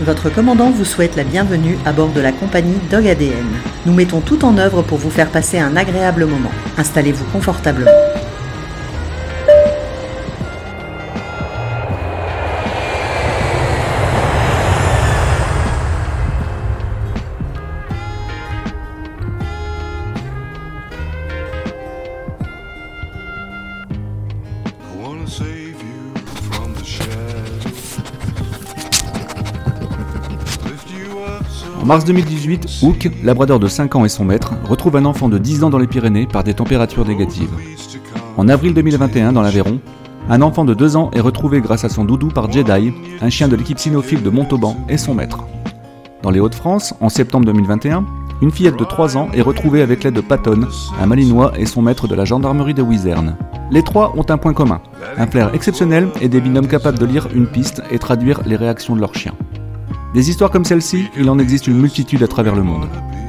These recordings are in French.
Votre commandant vous souhaite la bienvenue à bord de la compagnie Dog ADN. Nous mettons tout en œuvre pour vous faire passer un agréable moment. Installez-vous confortablement. Mars 2018, Hook, labrador de 5 ans et son maître, retrouve un enfant de 10 ans dans les Pyrénées par des températures négatives. En avril 2021, dans l'Aveyron, un enfant de 2 ans est retrouvé grâce à son doudou par Jedi, un chien de l'équipe cynophile de Montauban et son maître. Dans les Hauts-de-France, en septembre 2021, une fillette de 3 ans est retrouvée avec l'aide de Patton, un malinois et son maître de la gendarmerie de Wizerne. Les trois ont un point commun, un flair exceptionnel et des binômes capables de lire une piste et traduire les réactions de leur chien. Des histoires comme celle-ci, il en existe une multitude à travers le monde.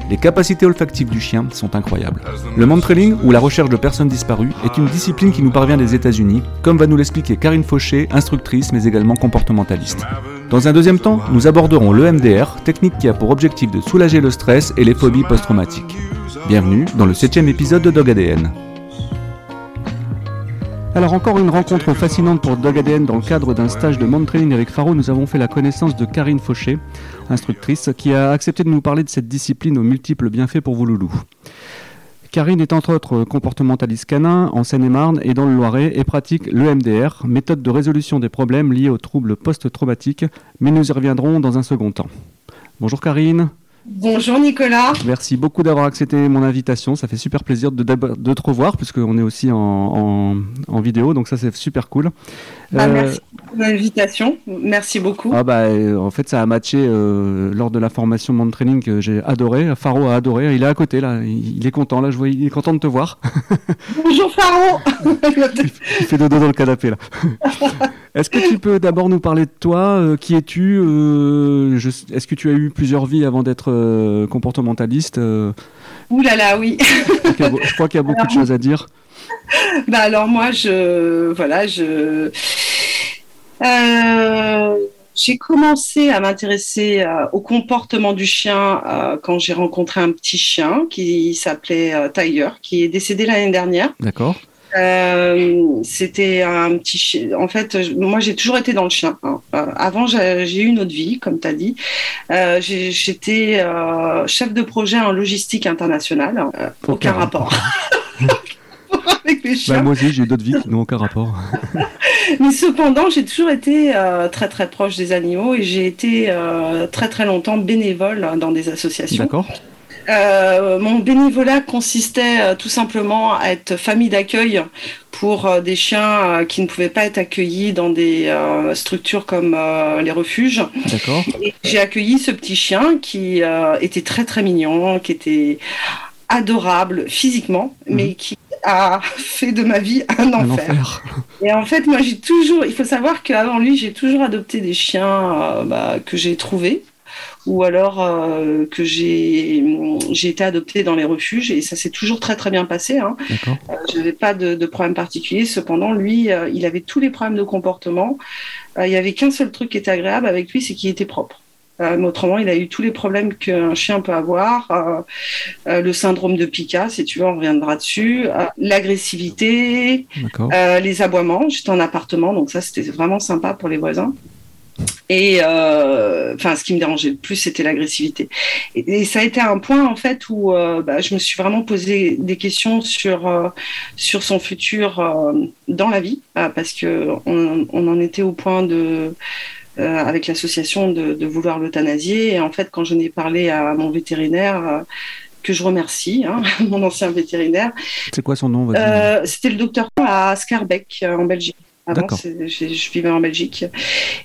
Les capacités olfactives du chien sont incroyables. Le mantrailing, ou la recherche de personnes disparues, est une discipline qui nous parvient des États-Unis, comme va nous l'expliquer Karine Fauché, instructrice mais également comportementaliste. Dans un deuxième temps, nous aborderons l'EMDR, technique qui a pour objectif de soulager le stress et les phobies post-traumatiques. Bienvenue dans le septième épisode de Dog ADN. Alors encore une rencontre fascinante pour Dog ADN dans le cadre d'un stage de Mount Training avec Faro. Nous avons fait la connaissance de Karine Fauché, instructrice, qui a accepté de nous parler de cette discipline aux multiples bienfaits pour vos loulous. Karine est entre autres comportementaliste canin en Seine-et-Marne et dans le Loiret et pratique l'EMDR, méthode de résolution des problèmes liés aux troubles post-traumatiques, mais nous y reviendrons dans un second temps. Bonjour Karine. Bonjour Nicolas. Merci beaucoup d'avoir accepté mon invitation. Ça fait super plaisir de, te revoir, puisqu'on est aussi en, en- en vidéo, donc ça c'est super cool. Bah, Euh, merci pour l'invitation. Merci beaucoup. Ah bah, euh, en fait, ça a matché euh, lors de la formation Monde Training que j'ai adoré. Faro a adoré. Il est à côté là. Il, est content là. Je vois, il est content de te voir. Bonjour Faro. Il fait dodo dans le canapé là. Est-ce que tu peux d'abord nous parler de toi? Qui es-tu? Est-ce que tu as eu plusieurs vies avant d'être euh, comportementaliste Euh, Ouh là là, oui. je crois qu'il y a beaucoup de choses à dire. bah alors moi, je voilà, je Euh, j'ai commencé à m'intéresser euh, au comportement du chien quand j'ai rencontré un petit chien qui s'appelait Tiger, qui est décédé l'année dernière. D'accord. Euh, c'était un petit chien. En fait, je- moi, j'ai toujours été dans le chien. hein. Euh, avant, j'ai eu une autre vie, comme tu as dit. Euh, J'étais chef de projet en logistique internationale. Aucun aucun rapport. Avec les Bah, moi aussi, j'ai eu d'autres vies qui n'ont aucun rapport. Mais cependant, j'ai toujours été euh, très très proche des animaux et j'ai été euh, très très longtemps bénévole dans des associations. D'accord. Euh, mon bénévolat consistait euh, tout simplement à être famille d'accueil pour euh, des chiens qui ne pouvaient pas être accueillis dans des euh, structures comme euh, les refuges. D'accord. J'ai accueilli ce petit chien qui était très très mignon, qui était adorable physiquement, mais qui a fait de ma vie un Un enfer. enfer. Et en fait, moi, j'ai toujours. Il faut savoir qu'avant lui, j'ai toujours adopté des chiens euh, bah, que j'ai trouvés ou alors euh, que j'ai été adoptée dans les refuges et ça s'est toujours très très bien passé. Hein. Euh, je n'avais pas de, de problème particulier. Cependant, lui, euh, il avait tous les problèmes de comportement. Il y avait qu'un seul truc qui était agréable avec lui, c'est qu'il était propre. Mais autrement, il a eu tous les problèmes qu'un chien peut avoir. Le syndrome de Pica, si tu veux, on reviendra dessus. L'agressivité, les aboiements. J'étais en appartement, donc ça c'était vraiment sympa pour les voisins. Et euh, enfin, ce qui me dérangeait le plus, c'était l'agressivité. Et, et ça a été un point en fait où euh, bah, je me suis vraiment posé des questions sur euh, sur son futur dans la vie, parce que on, on en était au point de euh, avec l'association de, de vouloir l'euthanasier. Et en fait, quand je n'ai parlé à mon vétérinaire, euh, que je remercie, hein, mon ancien vétérinaire, C'est quoi son nom euh, c'était le docteur à Scarbeck en Belgique. Avant, je, vivais en Belgique.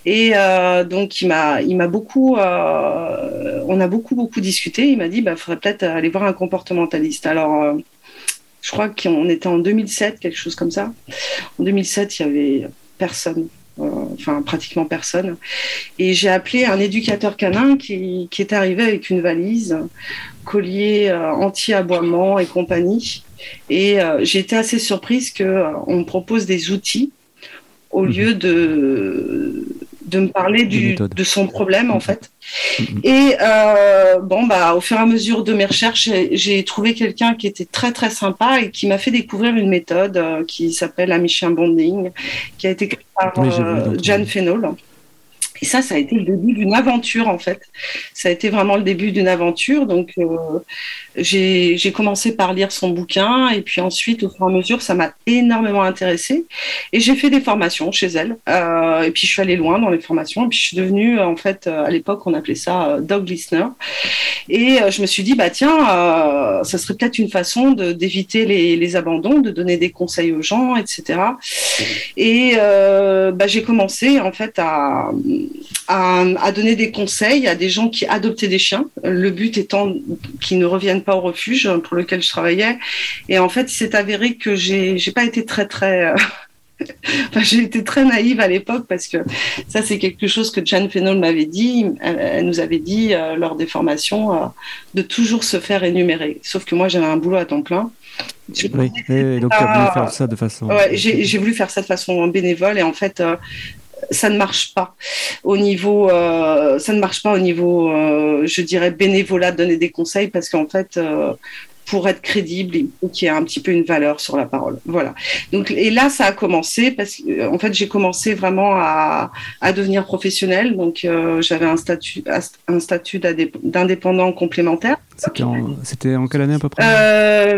Et euh, donc, il m'a, il m'a beaucoup, euh, on a beaucoup, beaucoup discuté. Il m'a dit, bah, faudrait peut-être aller voir un comportementaliste. Alors, euh, je crois qu'on était en 2007, quelque chose comme ça. En 2007, il y avait personne. Enfin, pratiquement personne. Et j'ai appelé un éducateur canin qui, qui est arrivé avec une valise, collier anti-aboiement et compagnie. Et j'ai été assez surprise qu'on me propose des outils au Mhm. lieu de, de me parler du, de son problème en fait. Mhm. Et euh, bon bah au fur et à mesure de mes recherches, j'ai- trouvé quelqu'un qui était très très sympa et qui m'a fait découvrir une méthode euh, qui s'appelle Amichien Bonding, qui a été créée par Oui, euh, Jan. Fenol. Et ça, ça a été le début d'une aventure en fait. Ça a été vraiment le début d'une aventure. Donc euh, j'ai commencé par lire son bouquin et puis ensuite au fur et à mesure, ça m'a énormément intéressée. Et j'ai fait des formations chez elle. Euh, et puis je suis allée loin dans les formations. Et puis je suis devenue, euh, en fait, euh, à l'époque, on appelait ça dog listener. Et je me suis dit, bah tiens, ça serait peut-être une façon d'éviter les, abandons, de donner des conseils aux gens, etc. Et bah, j'ai commencé en fait à, à, à donner des conseils à des gens qui adoptaient des chiens. Le but étant qu'ils ne reviennent pas au refuge pour lequel je travaillais. Et en fait, il s'est avéré que j'ai j'ai pas été très très euh, Enfin, j'ai été très naïve à l'époque parce que ça, c'est quelque chose que Jan Fenol m'avait dit. Elle, nous avait dit euh, lors des formations euh, de toujours se faire énumérer. Sauf que moi, j'avais un boulot à temps plein. Je- Oui, et donc tu as voulu faire ça de façon. Ouais, j'ai j'ai voulu faire ça de façon bénévole et en fait, euh, ça ne marche pas au niveau, euh, ça ne marche pas au niveau, euh, je dirais bénévolat, donner des conseils parce qu'en fait. euh, pour être crédible, qu'il y ait un petit peu une valeur sur la parole. Voilà. Donc, et là, ça a commencé parce que, euh, en fait, j'ai commencé vraiment à, à devenir professionnelle. Donc, euh, j'avais un statut, un statut d'indép- d'indépendant complémentaire. C'était en... quelle année à peu près? Euh,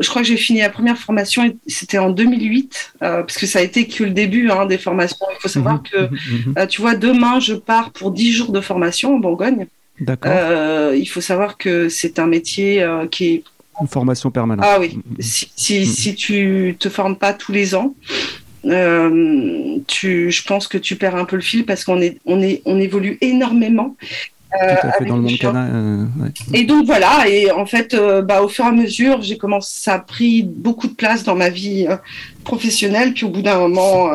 je crois que j'ai fini la première formation, et c'était en 2008, euh, parce que ça a été que le début hein, des formations. Il faut savoir Mhm, que, mhm, tu vois, demain, je pars pour 10 jours de formation en Bourgogne. D'accord. Euh, il faut savoir que c'est un métier euh, qui est... Une formation permanente. Ah oui, Mhm. si, si, si tu te formes pas tous les ans, euh, tu, je pense que tu perds un peu le fil parce qu'on est, on est, on évolue énormément. Tout à fait dans le monde canin. euh, ouais. Et donc voilà, et en fait, bah, au fur et à mesure, j'ai commencé, ça a pris beaucoup de place dans ma vie professionnelle. Puis au bout d'un moment,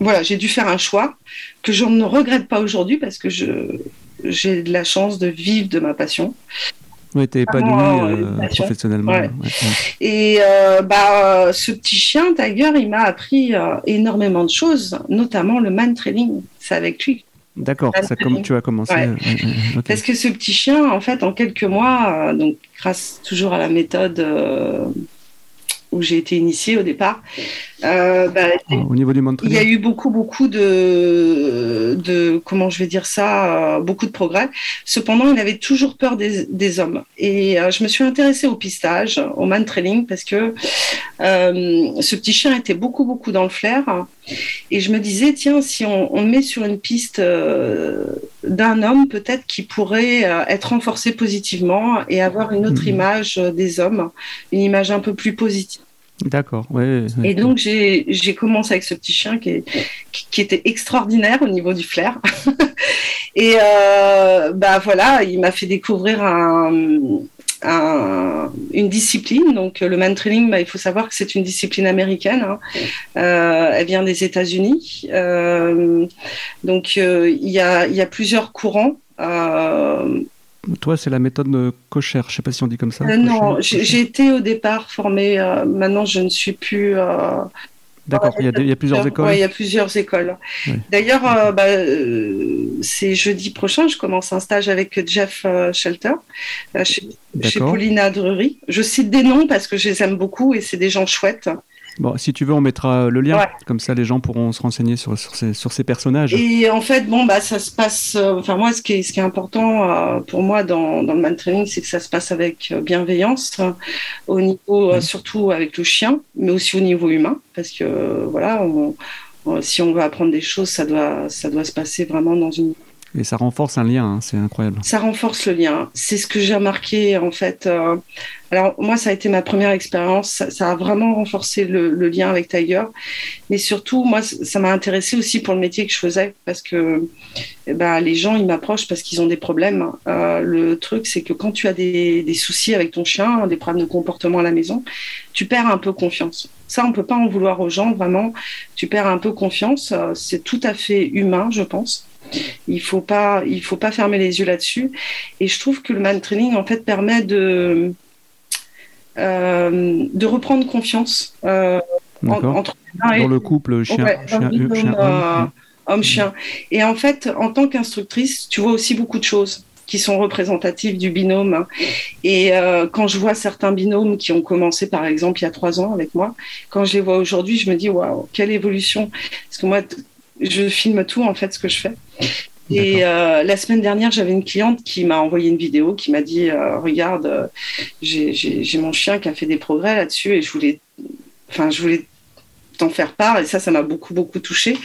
voilà, j'ai dû faire un choix que je ne regrette pas aujourd'hui parce que je j'ai de la chance de vivre de ma passion. Ouais, t'es épanoui Vraiment, euh, passion. professionnellement. Ouais. ouais, ouais. Et euh, bah, ce petit chien, Tiger, il m'a appris euh, énormément de choses, notamment le man trailing. C'est avec lui D'accord, Ah, ça comme tu as commencé. Ouais. ouais, ouais, ok. Parce que ce petit chien, en fait, en quelques mois, euh, donc grâce toujours à la méthode euh, où j'ai été initiée au départ, euh, bah, Ah, Au niveau du monde il y a eu beaucoup, beaucoup de, de comment je vais dire ça, euh, beaucoup de progrès. Cependant, il avait toujours peur des, des hommes. Et euh, je me suis intéressée au pistage, au man trailing, parce que euh, ce petit chien était beaucoup, beaucoup dans le flair. Et je me disais, tiens, si on, met sur une piste d'un homme, peut-être qu'il pourrait être renforcé positivement et avoir une autre Mhm. image des hommes, une image un peu plus positive. D'accord, ouais. Et donc, j'ai commencé avec ce petit chien qui, est- qui, était extraordinaire au niveau du flair. Et euh, bah voilà, il m'a fait découvrir un, un- une discipline. Donc, le man training, bah, il faut savoir que c'est une discipline américaine. hein. Euh, elle vient des États-Unis. Euh, donc, il y, a, il y a plusieurs courants. Toi, c'est la méthode de Kocher, je sais pas si on dit comme ça. euh, non, j'ai été au départ formée. euh, maintenant, je ne suis plus. euh, D'accord, il y, a des- il y a plusieurs écoles. Ouais, il y a plusieurs écoles. D'ailleurs, bah, c'est jeudi prochain, je commence un stage avec Jeff Shelter chez, chez. Paulina Drury. Je cite des noms parce que je les aime beaucoup et c'est des gens chouettes. Bon, si tu veux, on mettra le lien. Ouais. Comme ça, les gens pourront se renseigner sur, sur, ces, sur ces personnages. Et en fait, bon, bah, ça se passe. euh, Enfin, moi, ce qui est, ce qui est important euh, pour moi dans, dans le man training, c'est que ça se passe avec euh, bienveillance, euh, au niveau, surtout avec le chien, mais aussi au niveau humain, parce que voilà, on- on- si on veut apprendre des choses, ça doit, ça doit se passer vraiment dans une Et ça renforce un lien, hein, c'est incroyable. Ça renforce le lien. C'est ce que j'ai remarqué en fait. euh, alors moi, ça a été ma première expérience. Ça, a vraiment renforcé le, lien avec Tiger. Mais surtout, moi, ça m'a intéressé aussi pour le métier que je faisais parce que eh ben, les gens, ils m'approchent parce qu'ils ont des problèmes. Euh, le truc, c'est que quand tu as des, des soucis avec ton chien, des problèmes de comportement à la maison, tu perds un peu confiance. Ça, on peut pas en vouloir aux gens, vraiment. Tu perds un peu confiance. Euh, C'est tout à fait humain, je pense. Il faut pas, il faut pas fermer les yeux là-dessus. Et je trouve que le man training en fait permet de euh, de reprendre confiance euh, en- entre l'un et Dans le couple chien, Ouais, chien, le binôme, chien euh, homme. homme-chien. Et en fait, en tant qu'instructrice, tu vois aussi beaucoup de choses qui sont représentatives du binôme. hein. Et euh, quand je vois certains binômes qui ont commencé, par exemple, il y a trois ans avec moi, quand je les vois aujourd'hui, je me dis, waouh, quelle évolution. Parce que moi, je filme tout, en fait, ce que je fais. Et euh, la semaine dernière, j'avais une cliente qui m'a envoyé une vidéo, qui m'a dit, euh, regarde, euh, j'ai mon chien qui a fait des progrès là-dessus et je voulais, enfin, je voulais t'en faire part et ça, ça m'a beaucoup, beaucoup touché.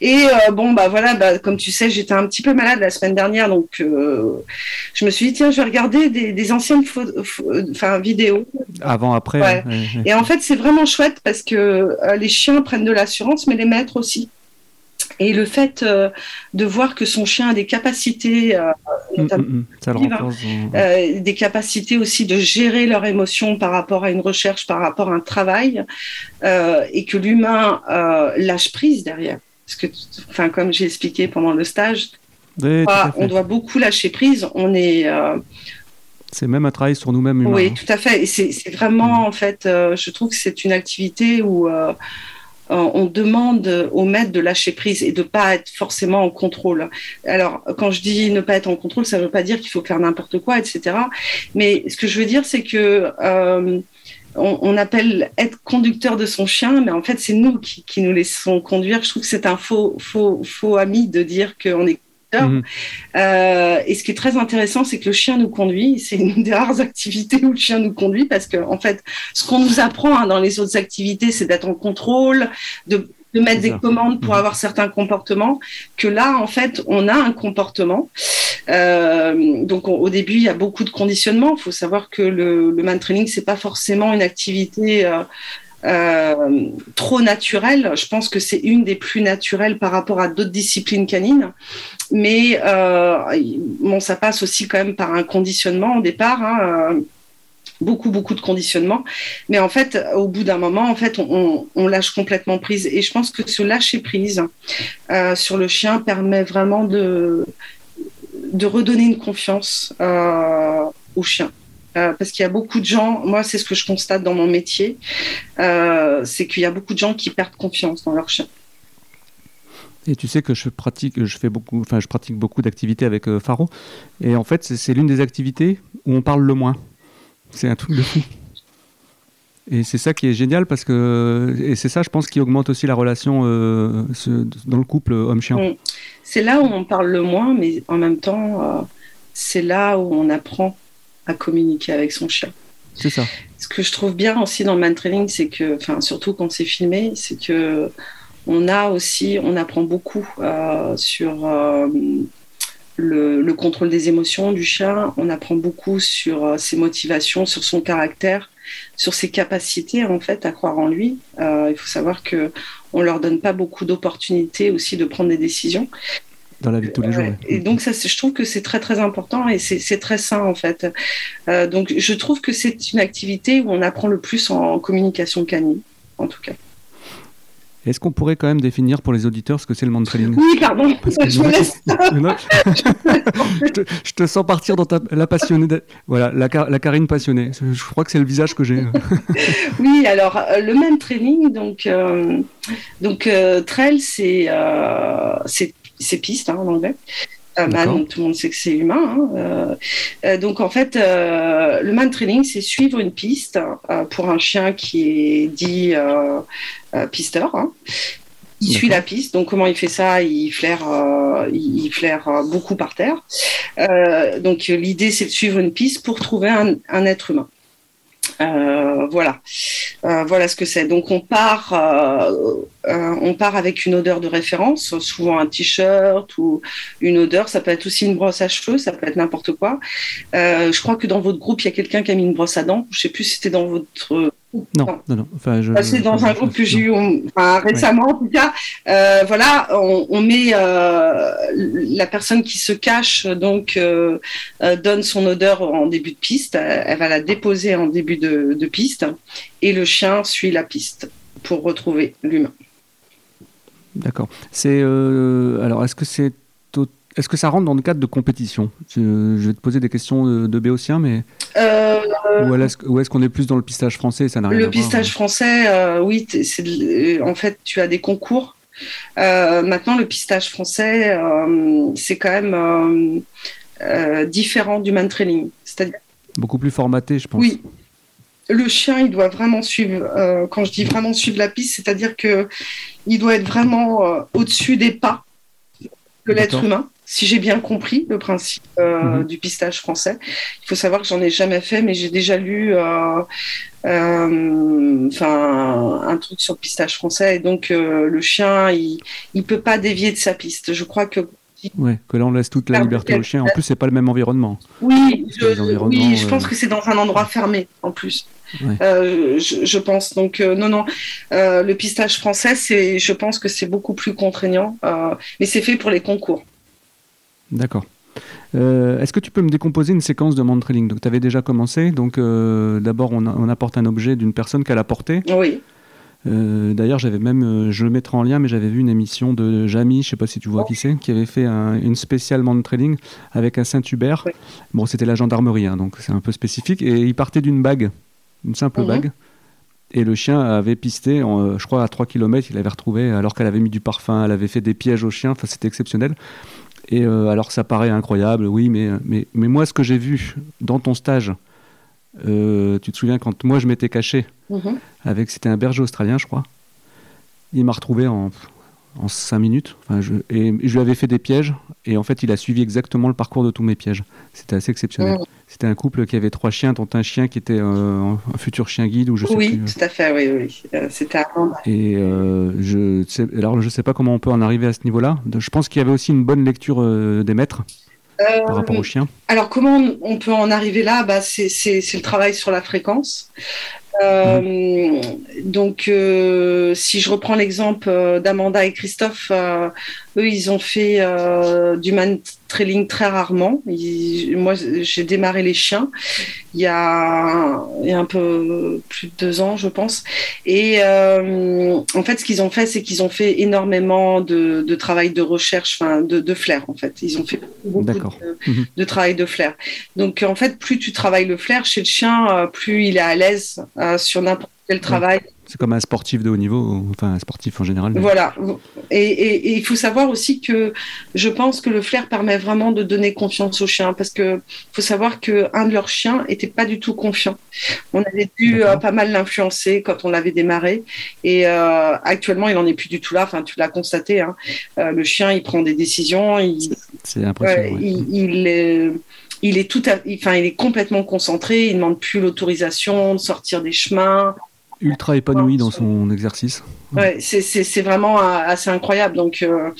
Et bon, bah voilà, bah, comme tu sais, j'étais un petit peu malade la semaine dernière, donc je me suis dit, tiens, je vais regarder des, des anciennes enfin, vidéos. Avant, après. Ouais. Et en fait, c'est vraiment chouette parce que les chiens prennent de l'assurance, mais les maîtres aussi. Et le fait euh, de voir que son chien a des capacités, euh, Mm, mm, mm. Le Vive, hein. euh, des capacités aussi de gérer leurs émotions par rapport à une recherche, par rapport à un travail, euh, et que l'humain euh, lâche prise derrière. Parce que, enfin, comme j'ai expliqué pendant le stage, on doit beaucoup lâcher prise. On est, C'est même un travail sur nous-mêmes oui, hein. tout à fait. Et c'est vraiment, en fait, je trouve que c'est une activité où on demande au maître de lâcher prise et de pas être forcément en contrôle. Alors, quand je dis ne pas être en contrôle, ça ne veut pas dire qu'il faut faire n'importe quoi, etc. Mais ce que je veux dire, c'est que euh, on, on appelle être conducteur de son chien, mais en fait, c'est nous qui, qui nous laissons conduire. Je trouve que c'est un faux, faux, faux ami de dire qu'on est Mhm. Euh, et ce qui est très intéressant, c'est que le chien nous conduit. C'est une des rares activités où le chien nous conduit parce que, en fait, ce qu'on nous apprend hein, dans les autres activités, c'est d'être en contrôle, de, de mettre des commandes pour Mhm. avoir certains comportements. Que là, en fait, on a un comportement. Euh, donc, on- au début, il y a beaucoup de conditionnement. Il faut savoir que le, le man training, c'est pas forcément une activité. euh, euh, trop naturelle. Je pense que c'est une des plus naturelles par rapport à d'autres disciplines canines. Mais euh, bon, ça passe aussi quand même par un conditionnement au départ. hein, euh, beaucoup beaucoup de conditionnement mais en fait au bout d'un moment en fait on, lâche complètement prise et je pense que ce lâcher prise sur le chien permet vraiment de redonner une confiance au chien Euh, parce qu'il y a beaucoup de gens, moi c'est ce que je constate dans mon métier, euh, c'est qu'il y a beaucoup de gens qui perdent confiance dans leur chien. Et tu sais que je pratique, je fais beaucoup, enfin, je pratique beaucoup d'activités avec euh, Faro. Et en fait, c'est- l'une des activités où on parle le moins. C'est un truc de fou. Et c'est ça qui est génial parce que, et c'est ça, je pense, qui augmente aussi la relation euh, ce- dans le couple homme-chien. Mm. C'est là où on parle le moins, mais en même temps, euh, c'est là où on apprend à communiquer avec son chien. C'est ça. Ce que je trouve bien aussi dans le man training, c'est que, enfin, surtout quand c'est filmé, c'est que on a aussi, on apprend beaucoup euh, sur euh, le, le contrôle des émotions du chien. On apprend beaucoup sur euh, ses motivations, sur son caractère, sur ses capacités en fait à croire en lui. Il faut savoir que on leur donne pas beaucoup d'opportunités aussi de prendre des décisions. Dans la vie de tous les jours. Ouais. Et donc ça, je trouve que c'est très très important et c'est très sain en fait. Euh, donc je trouve que c'est une activité où on apprend le plus en communication canine, en tout cas. Est-ce qu'on pourrait quand même définir pour les auditeurs ce que c'est le man-training Oui, pardon, je me laisse. je, te, je te sens partir dans ta, la passionnée. de- Voilà, la, la Karine passionnée. Je, crois que c'est le visage que j'ai. Oui, alors euh, le man training, donc euh, donc euh, trail, c'est euh, c'est c'est piste hein, en anglais. Euh, D'accord. man, tout le monde sait que c'est humain. hein, euh, euh, donc en fait, euh, le man training, c'est suivre une piste pour un chien qui est dit pisteur. hein. Il suit la piste. Donc comment il fait ça? Il flaire, il flaire beaucoup par terre. Donc l'idée, c'est de suivre une piste pour trouver un, un être humain. Euh, voilà, Euh, voilà ce que c'est. Donc on part, euh, euh, on part avec une odeur de référence, souvent un t-shirt ou une odeur. Ça peut être aussi une brosse à cheveux, ça peut être n'importe quoi. Euh, je crois que dans votre groupe, il y a quelqu'un qui a mis une brosse à dents. Je sais plus si c'était dans votre Non, Non. non, non. Enfin, je, c'est dans un groupe que j'ai eu Ouais. récemment, en tout cas. Euh, voilà, on, on met euh, la personne qui se cache, donc euh, donne son odeur en début de piste. Elle, va la déposer en début de, de piste, et le chien suit la piste pour retrouver l'humain. D'accord. C'est alors est-ce que c'est est-ce que ça rentre dans le cadre de compétition? Je, vais te poser des questions de, de béotien, mais Euh, ou est-ce qu'on est plus dans le pistage français? Ça n'a rien à le voir pistage français, euh, oui, de- en fait, tu as des concours. Euh, maintenant, le pistage français, c'est quand même différent du man trailing. C'est-à-dire, Beaucoup plus formaté, je pense. oui, le chien, il doit vraiment suivre. quand je dis vraiment suivre la piste, c'est-à-dire que il doit être vraiment au-dessus des pas de l'être humain. Si j'ai bien compris le principe euh, Mhm. du pistage français, il faut savoir que j'en ai jamais fait, mais j'ai déjà lu euh, euh, un truc sur le pistage français. Et donc euh, le chien, il il peut pas dévier de sa piste. Je crois que Ouais, que là on laisse toute la liberté au chien. En plus, c'est pas le même environnement. Oui, je, oui, je euh, pense que c'est dans un endroit fermé en plus. Ouais. Euh, je, je pense donc euh, non non le pistage français c'est je pense que c'est beaucoup plus contraignant mais c'est fait pour les concours D'accord. Euh, Est-ce que tu peux me décomposer une séquence de man trailing Donc, tu avais déjà commencé. Donc, euh, d'abord, on, apporte un objet d'une personne qu'elle a porté. oui Euh, D'ailleurs, j'avais même, je le mettrai en lien, mais j'avais vu une émission de Jamie, je sais pas si tu vois qui c'est, qui avait fait un- une spéciale man trailing avec un Saint-Hubert. Oui. Bon, c'était la gendarmerie, hein, donc c'est un peu spécifique. Et il partait d'une bague, une simple Mhm. bague. Et le chien avait pisté, en, je crois, à 3 km, il avait retrouvé, alors qu'elle avait mis du parfum, elle avait fait des pièges au chien, enfin, c'était exceptionnel. Et euh, alors, ça paraît incroyable, oui, mais, mais, mais moi, ce que j'ai vu dans ton stage, euh, tu te souviens quand moi je m'étais caché Mhm. avec c'était un berger australien, je crois. Il m'a retrouvé en en cinq minutes. Enfin, je, et je lui avais fait des pièges et en fait il a suivi exactement le parcours de tous mes pièges. C'était assez exceptionnel. C'était un couple qui avait trois chiens, dont un chien qui était euh, un futur chien guide ou je sais oui plus. tout à fait oui oui Euh, c'était avant Et euh, je sais, alors je sais pas comment on peut en arriver à ce niveau-là. Je pense qu'il y avait aussi une bonne lecture euh, des maîtres Euh, par rapport aux chiens. Alors, comment on- peut en arriver là? Bah, c'est le travail sur la fréquence. Euh, donc, euh, si je reprends l'exemple euh, d'Amanda et Christophe, eux, ils ont fait euh, du man trailing très rarement. Ils- moi, j'ai démarré les chiens il y, a, il y a un peu plus de deux ans, je pense. Et euh, en fait, ce qu'ils ont fait, c'est qu'ils ont fait énormément de, de travail de recherche, enfin, de, de flair, en fait. Ils ont fait beaucoup de, Mhm. de travail de flair. Donc, en fait, plus tu travailles le flair chez le chien, euh, plus il est à l'aise euh, sur n'importe quel travail. C'est comme un sportif de haut niveau, enfin un sportif en général. mais- Voilà. Et, et- et il faut savoir aussi que je pense que le flair permet vraiment de donner confiance aux chiens parce que faut savoir que un de leurs chiens était pas du tout confiant. On avait dû euh, pas mal l'influencer quand on l'avait démarré et euh, actuellement il en est plus du tout là. Enfin, tu l'as constaté. Hein. Euh, le chien, il prend des décisions. C'est impressionnant. Ouais, il, il est, il est tout à, enfin, il est complètement concentré. Il ne demande plus l'autorisation de sortir des chemins. Ultra épanoui dans son exercice. Ouais, c'est, vraiment euh, assez incroyable. Donc, euh,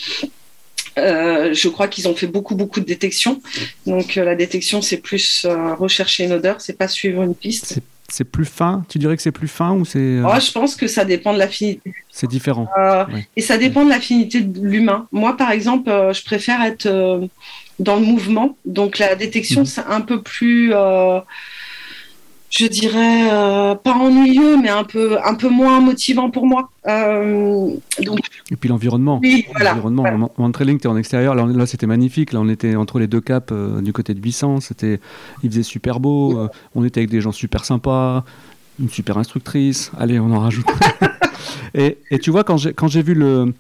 euh, je crois qu'ils ont fait beaucoup, beaucoup de détection. Donc, euh, la détection, c'est plus euh, rechercher une odeur, c'est pas suivre une piste. C'est- plus fin? Tu dirais que c'est plus fin ou c'est euh, Oh, je pense que ça dépend de l'affinité. c'est différent Euh, Ouais. Et ça dépend de l'affinité de l'humain. Moi, par exemple, euh, je préfère être euh, dans le mouvement. Donc, la détection, Mhm. c'est un peu plus, euh, je dirais, euh, pas ennuyeux, mais un peu, un peu moins motivant pour moi. Euh, donc, Et puis l'environnement. oui, voilà. L'environnement. voilà. En trailing, tu es en extérieur. Là, c'était magnifique. Là, on était entre les deux caps euh, du côté de 800. C'était, il faisait super beau. on était avec des gens super sympas. Une super instructrice. Allez, on en rajoute. et, et tu vois, quand j'ai, quand j'ai vu le.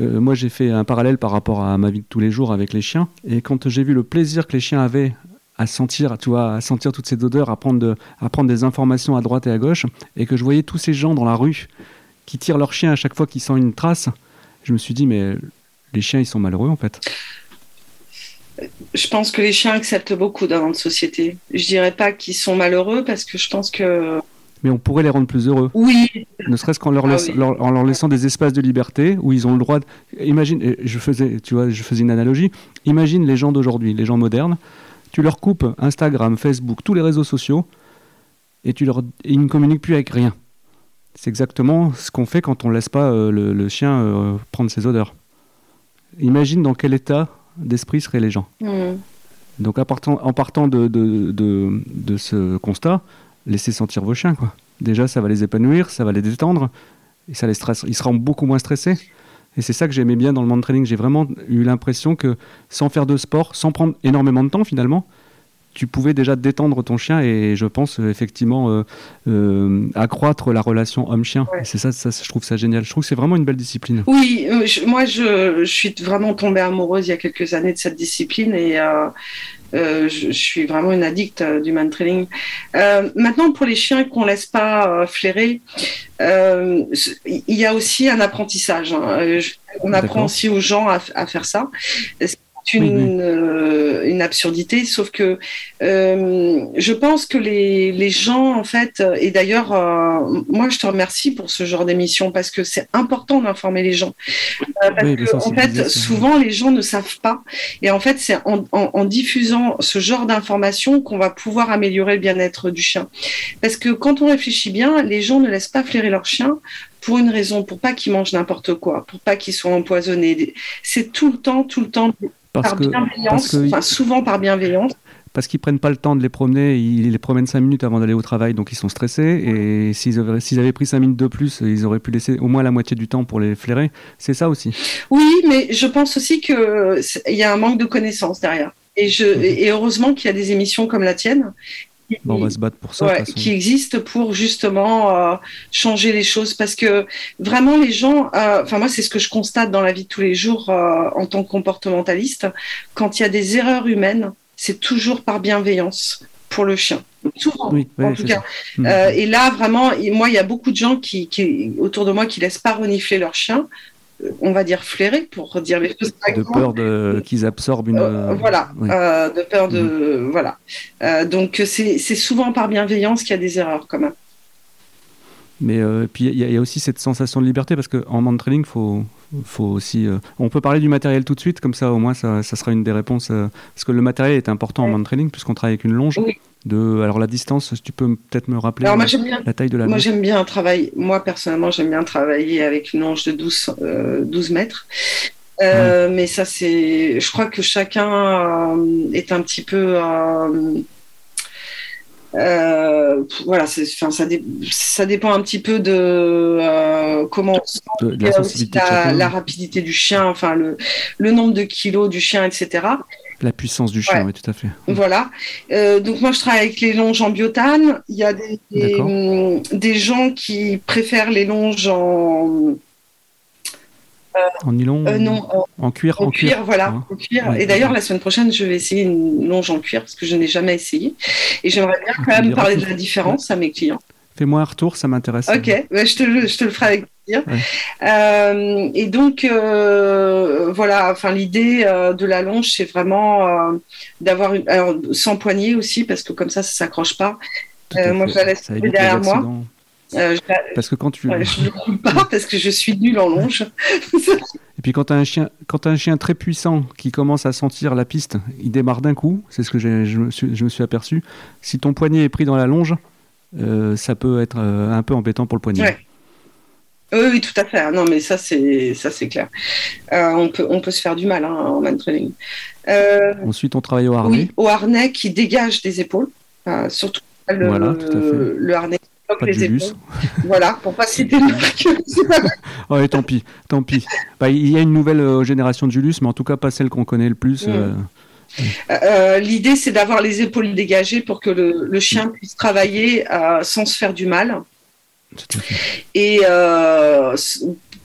euh, moi, j'ai fait un parallèle par rapport à ma vie de tous les jours avec les chiens. Et quand j'ai vu le plaisir que les chiens avaient à sentir, tu vois, à sentir toutes ces odeurs, à prendre, de- à prendre des informations à droite et à gauche, et que je voyais tous ces gens dans la rue qui tirent leur chien à chaque fois qu'ils sentent une trace, je me suis dit, mais les chiens, ils sont malheureux en fait. Je pense que les chiens acceptent beaucoup dans notre société. Je dirais pas qu'ils sont malheureux parce que je pense que Mais on pourrait les rendre plus heureux, oui, ne serait-ce qu'en leur, Ah laisse- oui. leur- en leur laissant des espaces de liberté où ils ont le droit. De... Imagine, je faisais, tu vois, je faisais une analogie. Imagine les gens d'aujourd'hui, les gens modernes. Tu leur coupes Instagram, Facebook, tous les réseaux sociaux, et tu leur, et ils ne communiquent plus avec rien. C'est exactement ce qu'on fait quand on laisse pas euh, le, le chien euh, prendre ses odeurs. Imagine dans quel état d'esprit seraient les gens. Hmm. Donc en partant, en partant de, de, de, de ce constat, laissez sentir vos chiens. Quoi. Déjà, ça va les épanouir, ça va les détendre, et ça les stresse. Ils seront beaucoup moins stressés. Et c'est ça que j'aimais bien dans le man training. J'ai vraiment eu l'impression que sans faire de sport, sans prendre énormément de temps finalement, tu pouvais déjà détendre ton chien et je pense euh, effectivement euh, euh, accroître la relation homme-chien. Ouais. C'est ça, ça, je trouve ça génial. Je trouve que c'est vraiment une belle discipline. Oui, je- moi je, je suis vraiment tombée amoureuse il y a quelques années de cette discipline et euh, je, je suis vraiment une addict euh, du man trailing. Euh, maintenant, pour les chiens qu'on laisse pas euh, flairer, euh, il y a aussi un apprentissage. hein. Euh, je- on apprend aussi aux gens à, faire ça. Une, euh, une absurdité, sauf que euh, je pense que les, les gens, en fait, et d'ailleurs, euh, moi je te remercie pour ce genre d'émission parce que c'est important d'informer les gens. Parce Oui, que, en fait, souvent les gens ne savent pas. Et en fait, c'est en, en- en diffusant ce genre d'informations qu'on va pouvoir améliorer le bien-être du chien. Parce que quand on réfléchit bien, les gens ne laissent pas flairer leur chien pour une raison, pour pas qu'ils mangent n'importe quoi, pour pas qu'ils soient empoisonnés. C'est tout le temps, tout le temps Parce par que bienveillance, parce que- enfin souvent par bienveillance. parce qu'ils prennent pas le temps de les promener, ils les promènent 5 minutes avant d'aller au travail, donc ils sont stressés. Et s'ils avaient, pris 5 minutes de plus, ils auraient pu laisser au moins la moitié du temps pour les flairer. C'est ça aussi. Oui, mais je pense aussi que c'est- il y a un manque de connaissances derrière. Et, je, et heureusement qu'il y a des émissions comme la tienne on va se battre pour ça. ouais, qui existent pour justement euh, changer les choses. Parce que vraiment, les gens, euh, enfin moi, c'est ce que je constate dans la vie de tous les jours euh, en tant que comportementaliste. Quand il y a des erreurs humaines, c'est toujours par bienveillance pour le chien. Souvent, Oui, en oui, tout cas. Euh, et là, vraiment, et moi, il y a beaucoup de gens qui, qui, autour de moi qui laissent pas renifler leur chien, on va dire flairer pour dire les choses de peur de, qu'ils absorbent une. Euh, voilà, oui. euh, de peur de voilà. Euh, donc c'est c'est souvent par bienveillance qu'il y a des erreurs quand même. Mais puis il y, a- il y a aussi cette sensation de liberté parce qu'en man training, faut, faut aussi. on peut parler du matériel tout de suite, comme ça au moins ça, ça sera une des réponses. parce que le matériel est important en man training puisqu'on travaille avec une longe. Oui. De, alors la distance, tu peux peut-être me rappeler Alors moi la, j'aime bien. la taille de la Moi j'aime bien travailler. Moi personnellement j'aime bien travailler avec une longe de 12, euh, 12 mètres. Euh, Mais ça c'est. Je crois que chacun euh, est un petit peu. euh, voilà, enfin, ça, dé- ça dépend un petit peu de euh, comment on se sent. de, de Il y la rapidité du chien, enfin le, le nombre de kilos du chien, etc. la puissance du chien, Ouais. oui, tout à fait. Voilà. Euh, donc moi je travaille avec les longes en biotane. Il y a des, des gens qui préfèrent les longes en En nylon euh, non en, En cuir en cuir, voilà, hein. en cuir. Ouais. Et d'ailleurs la semaine prochaine je vais essayer une longe en cuir parce que je n'ai jamais essayé. Et j'aimerais bien quand Tu même parler de la différence à mes clients. Fais-moi un retour, ça m'intéresse. Ok, bah, je, te, le- je te le ferai avec plaisir. Ouais. Euh, et donc, euh, voilà, enfin, l'idée euh, de la longe, c'est vraiment d'avoir une. Alors, sans poignée aussi, parce que comme ça, ça s'accroche pas. Moi, je la laisse derrière moi. Euh, Parce que quand tu. ouais, je ne roule pas parce que je suis nulle en longe. Et puis quand tu as un chien, quand un chien très puissant qui commence à sentir la piste, il démarre d'un coup. C'est ce que j'ai- je, me suis, je me suis aperçu. Si ton poignet est pris dans la longe, euh, ça peut être euh, un peu embêtant pour le poignet. Ouais. Oui, oui, tout à fait. Non, mais ça, c'est ça, c'est clair. Euh, on peut, on peut se faire du mal hein, en man training. Euh, Ensuite, on travaille au harnais. oui, au harnais qui dégage des épaules, euh, surtout le, Voilà, le harnais qui bloque les épaules. Voilà, pour pas citer grave. Oh, et tant pis, tant pis. Bah, il y a une nouvelle génération de Julius, mais en tout cas pas celle qu'on connaît le plus. Mm. Euh, Euh, L'idée, c'est d'avoir les épaules dégagées pour que le, le chien puisse travailler euh, sans se faire du mal et euh,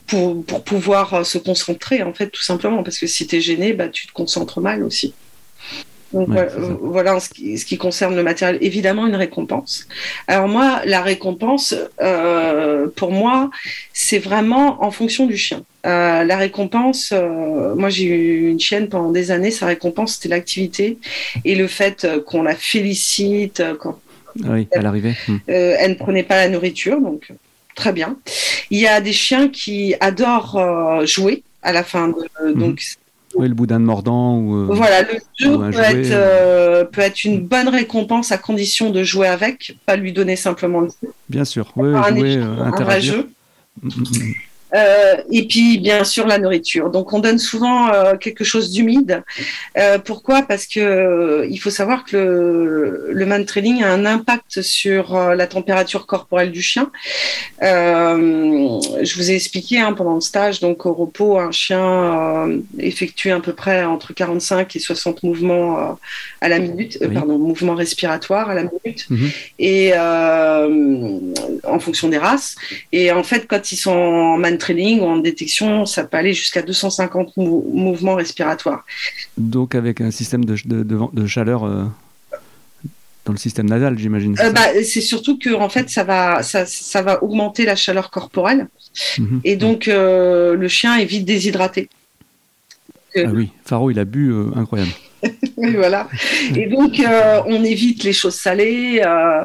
pour, pour pouvoir se concentrer, en fait, tout simplement. Parce que si tu es gêné, bah, tu te concentres mal aussi. Donc, Ouais, voilà, en ce qui, ce qui concerne le matériel. Évidemment, une récompense. Alors moi, la récompense, euh, pour moi, c'est vraiment en fonction du chien. Euh, la récompense, euh, moi j'ai eu une chienne pendant des années, sa récompense c'était l'activité et le fait euh, qu'on la félicite, euh, quand Ah oui, à l'arrivée. Mm. euh, elle ne prenait pas la nourriture, donc euh, très bien. Il y a des chiens qui adorent euh, jouer à la fin de, donc Oui, le boudin de mordant ou. euh, voilà, le jeu ou peut jouet, être, euh, peut être une bonne récompense à condition de jouer avec, pas lui donner simplement le jeu. Bien sûr. Oui, un, jouer, échange, euh, un vrai interagir. jeu. Euh, et puis, bien sûr, la nourriture. Donc, on donne souvent euh, quelque chose d'humide. Euh, pourquoi? Parce que il faut savoir que le, le man trailing a un impact sur la température corporelle du chien. Je vous ai expliqué hein, pendant le stage, donc au repos, un chien effectue à peu près entre 45 et 60 mouvements à la minute, Oui. pardon, mouvements respiratoires à la minute, Mhm. et en fonction des races. Et en fait, quand ils sont en man training ou en détection, ça peut aller jusqu'à 250 mou- mouvements respiratoires. Donc avec un système de, de, de vent- de chaleur euh, dans le système nasal, j'imagine. c'est Euh, bah, c'est surtout que en fait, ça va, ça, ça va augmenter la chaleur corporelle Mhm. et donc euh, le chien est vite déshydraté. Ah oui, Faro, il a bu incroyable. Voilà. Et donc, euh, on évite les choses salées, euh,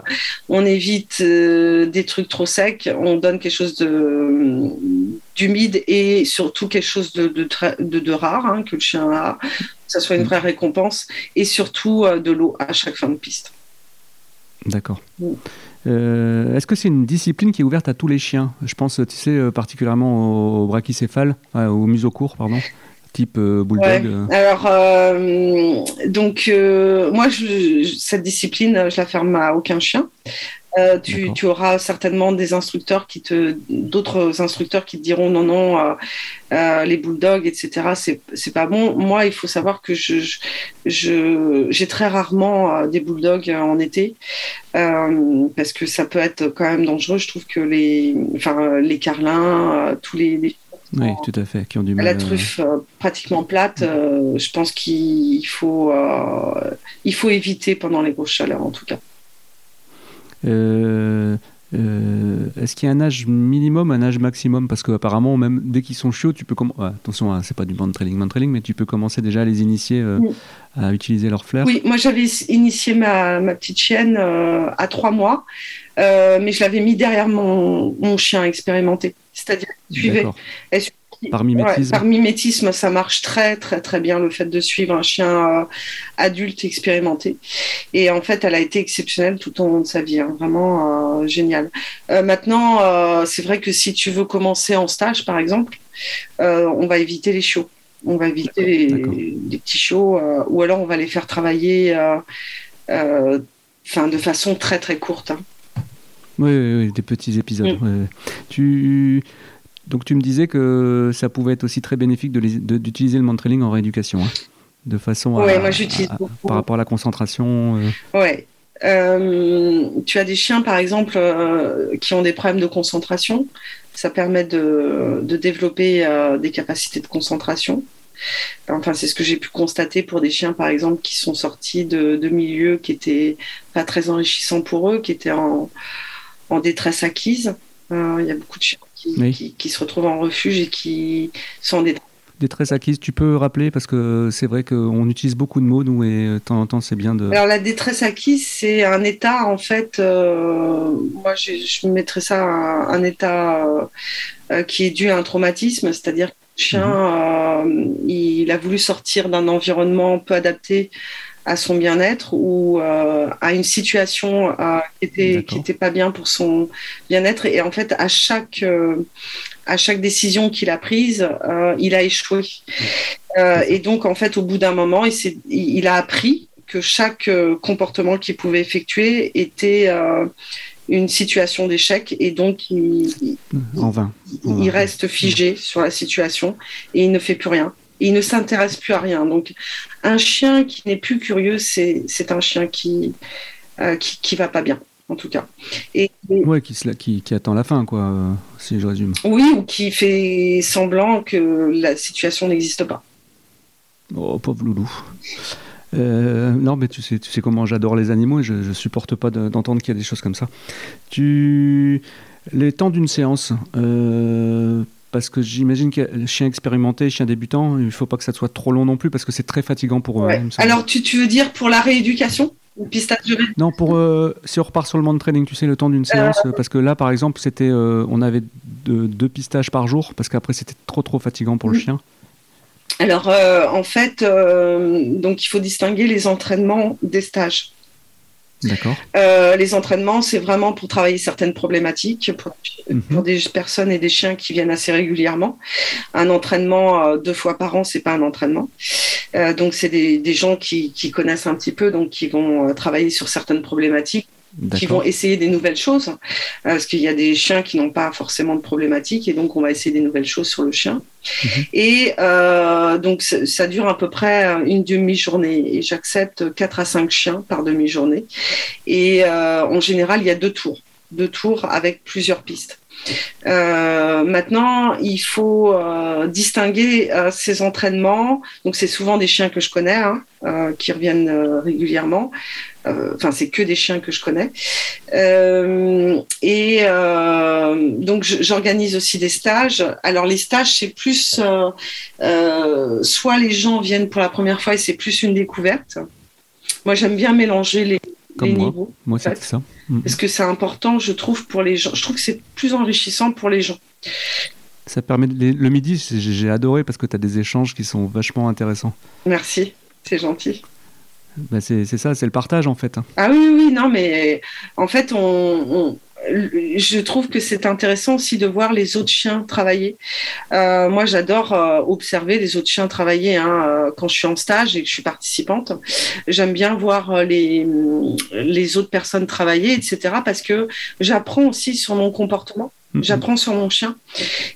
on évite euh, des trucs trop secs, on donne quelque chose de d'humide et surtout quelque chose de, de, très- de, de rare hein, que le chien a, que ça soit une vraie récompense, et surtout euh, de l'eau à chaque fin de piste. D'accord. Mm. Euh, Est-ce que c'est une discipline qui est ouverte à tous les chiens? Je pense, tu sais, euh, particulièrement aux brachycéphales, ouais, aux museaux courts, pardon, type euh, bulldog. Ouais. euh. Alors, euh, donc, euh, moi, je- cette discipline, je la ferme à aucun chien. Euh, tu, auras certainement des instructeurs qui te, d'autres instructeurs qui te diront non, non, euh, euh, les bulldogs, etc. C'est, c'est pas bon. Moi, il faut savoir que je, je, j'ai très rarement des bulldogs en été parce que ça peut être quand même dangereux. Je trouve que les, enfin, les carlins, tous les, les Oui, tout à fait, qui ont du mal. la truffe euh, pratiquement plate, euh, je pense qu'il faut, euh, il faut éviter pendant les grosses chaleurs en tout cas. Euh, euh, Est-ce qu'il y a un âge minimum, un âge maximum? Parce qu'apparemment, même dès qu'ils sont chiots, tu peux commencer. attention, hein, c'est pas du man trailing, man trailing, mais tu peux commencer déjà à les initier euh, Oui. à utiliser leur flair. Oui, moi j'avais initié ma, ma petite chienne euh, à trois mois, mais je l'avais mis derrière mon, mon chien expérimenté. C'est-à-dire qu'elle suivait. D'accord. Elle suivait- Par mimétisme. Ouais, par mimétisme, ça marche très très très bien le fait de suivre un chien euh, adulte expérimenté. Et en fait, elle a été exceptionnelle tout au long de sa vie, hein, vraiment euh, génial. Euh, maintenant, euh, c'est vrai que si tu veux commencer en stage, par exemple, on va éviter les chiots. On va éviter les, petits chiots, ou alors on va les faire travailler, de façon très très courte. hein. Oui, oui, oui, des petits épisodes. Mm. Tu... Donc tu me disais que ça pouvait être aussi très bénéfique d'utiliser le man-trailing en rééducation, hein, de façon à, Ouais, moi, j'utilise à- par rapport à la concentration. euh, Ouais. Euh, tu as des chiens, par exemple, euh, qui ont des problèmes de concentration. Ça permet de, de développer euh, des capacités de concentration. Enfin, c'est ce que j'ai pu constater pour des chiens, par exemple, qui sont sortis de, de milieux qui étaient pas très enrichissants pour eux, qui étaient en, en détresse acquise. Il y a beaucoup de chiens qui, Oui. qui, qui se retrouvent en refuge et qui sont en détresse. Détresse acquise, tu peux rappeler parce que c'est vrai qu'on utilise beaucoup de mots, nous, et de temps en temps, c'est bien de. Alors la détresse acquise, c'est un état en fait. euh, moi, je, je mettrais ça un, un état euh, euh, qui est dû à un traumatisme, c'est-à-dire que le chien, euh, il a voulu sortir d'un environnement peu adapté à son bien-être ou euh, à une situation euh, qui était qui était pas bien pour son bien-être et en fait à chaque euh, à chaque décision qu'il a prise, il a échoué. Et donc, en fait, au bout d'un moment, il, il a appris que chaque comportement qu'il pouvait effectuer était une situation d'échec et donc il, il- En vain. En il vain. reste figé sur la situation et il ne fait plus rien. Et il ne s'intéresse plus à rien. Donc, un chien qui n'est plus curieux, c'est c'est un chien qui, euh, qui qui va pas bien, en tout cas. Et, et- Ouais, qui, qui, qui attend la fin, quoi, euh, si je résume. oui, ou qui fait semblant que la situation n'existe pas. Oh, pauvre loulou. Euh, non, mais tu sais, tu sais comment j'adore les animaux et je, je supporte pas de- d'entendre qu'il y a des choses comme ça. Tu... Les temps d'une séance, euh, parce que j'imagine que les chiens expérimentés, chiens débutants, il faut pas que ça soit trop long non plus parce que c'est très fatigant pour eux. Ouais. Alors, tu, tu veux dire pour la rééducation ou pistage de Non, pour euh, si on repart sur le monde training, tu sais, le temps d'une séance, euh, parce que là, par exemple, c'était, euh, on avait deux, deux pistages par jour, parce qu'après c'était trop trop fatigant pour le Mm. chien. Alors, en fait, donc il faut distinguer les entraînements des stages. D'accord. Euh, les entraînements, c'est vraiment pour travailler certaines problématiques, pour, Mhm. pour des personnes et des chiens qui viennent assez régulièrement. Un entraînement euh, deux fois par an, c'est pas un entraînement. Euh, donc, c'est des, des gens qui, qui connaissent un petit peu, donc qui vont travailler sur certaines problématiques qui vont essayer des nouvelles choses, hein, parce qu'il y a des chiens qui n'ont pas forcément de problématiques, et donc on va essayer des nouvelles choses sur le chien. Mhm. Et euh, donc ça dure à peu près une demi-journée, et j'accepte 4 à 5 chiens par demi-journée. Et euh, en général, il y a deux tours, deux tours avec plusieurs pistes. Euh, maintenant, il faut euh, distinguer euh, ces entraînements. Donc, c'est souvent des chiens que je connais, hein, qui reviennent régulièrement. Euh, Enfin, c'est que des chiens que je connais. Euh, et euh, donc, j'organise aussi des stages. Alors, les stages, c'est plus soit les gens viennent pour la première fois et c'est plus une découverte. Moi, j'aime bien mélanger les, Comme les moi. niveaux Moi, c'est ça. Mhm. parce que c'est important, je trouve, pour les gens. Je trouve que c'est plus enrichissant pour les gens. Ça permet de- le midi, j'ai adoré parce que tu as des échanges qui sont vachement intéressants. Merci, c'est gentil. Bah, c'est ça, c'est le partage en fait. hein. Ah oui, oui, non, mais en fait, on, on- je trouve que c'est intéressant aussi de voir les autres chiens travailler. Euh, moi, j'adore euh, observer les autres chiens travailler hein, euh, quand je suis en stage et que je suis participante. J'aime bien voir les, les autres personnes travailler, etc. Parce que j'apprends aussi sur mon comportement. Mhm. J'apprends sur mon chien.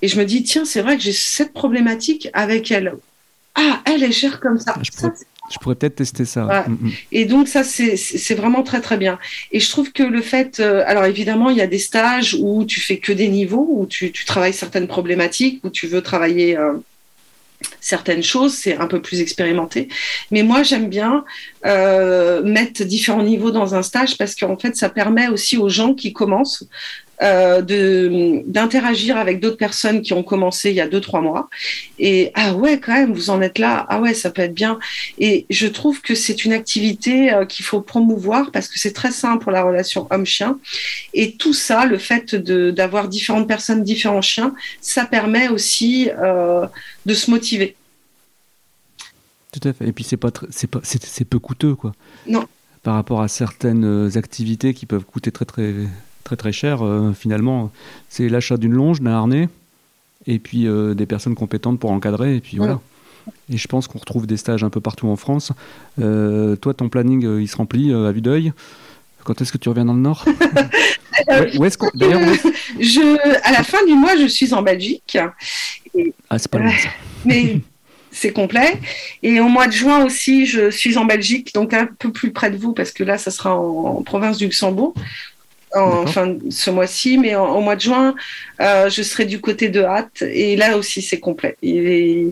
Et je me dis, tiens, c'est vrai que j'ai cette problématique avec elle. Ah, elle, elle gère comme ça. Ah, je Ça, pourrais- Je pourrais peut-être tester ça. Ouais. Mhm. et donc ça, c'est c'est vraiment très très bien. Et je trouve que le fait, euh, alors évidemment, il y a des stages où tu fais que des niveaux, où tu, tu travailles certaines problématiques, où tu veux travailler euh, certaines choses, c'est un peu plus expérimenté. Mais moi, j'aime bien euh, mettre différents niveaux dans un stage parce qu'en fait, ça permet aussi aux gens qui commencent euh, de d'interagir avec d'autres personnes qui ont commencé il y a deux trois mois et ah ouais quand même vous en êtes là ah ouais ça peut être bien et je trouve que c'est une activité euh, qu'il faut promouvoir parce que c'est très simple pour la relation homme-chien et tout ça le fait de d'avoir différentes personnes différents chiens ça permet aussi euh, de se motiver Tout à fait. Et puis c'est pas, c'est pas, c'est, c'est peu coûteux quoi. Non. Par rapport à certaines euh, activités qui peuvent coûter très très très très cher, euh, finalement, c'est l'achat d'une longe, d'un harnais, et puis euh, des personnes compétentes pour encadrer, et puis voilà. Et je pense qu'on retrouve des stages un peu partout en France. Euh, toi, ton planning, il se remplit à vue d'œil. Quand est-ce que tu reviens dans le Nord Ouais, où est-ce qu'on- D'ailleurs, où est-ce- je à la fin du mois je suis en Belgique ah, c'est pas loin ça. mais c'est complet. Et au mois de juin aussi, je suis en Belgique, donc un peu plus près de vous, parce que là, ça sera en, en province du Luxembourg, en fin ce mois-ci. Mais en- au mois de juin, euh, je serai du côté de Hâte, et là aussi, c'est complet. Il est-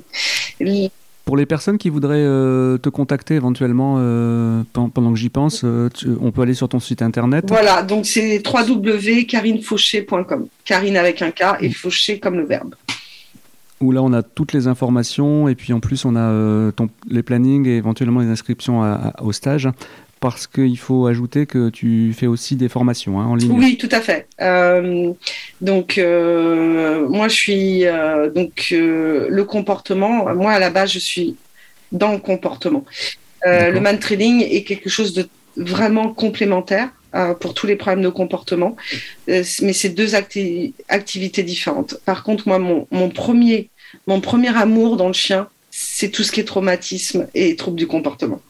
il- Pour les personnes qui voudraient euh, te contacter éventuellement euh, pen- pendant que j'y pense, tu- on peut aller sur ton site internet. Voilà, donc c'est www.carinefauché.com. Karine avec un K et Fauché comme le verbe. où là on a toutes les informations et puis en plus on a euh, ton- les plannings et éventuellement les inscriptions à- à- au stage parce qu'il faut ajouter que tu fais aussi des formations hein, en ligne. Oui, tout à fait. Euh, donc, euh, moi, je suis euh, donc le comportement. Moi, à la base, je suis dans le comportement. Le man training est quelque chose de vraiment complémentaire pour tous les problèmes de comportement, mais c'est deux acti- activités différentes. Par contre, moi, mon, mon premier, mon premier amour dans le chien, c'est tout ce qui est traumatisme et troubles du comportement.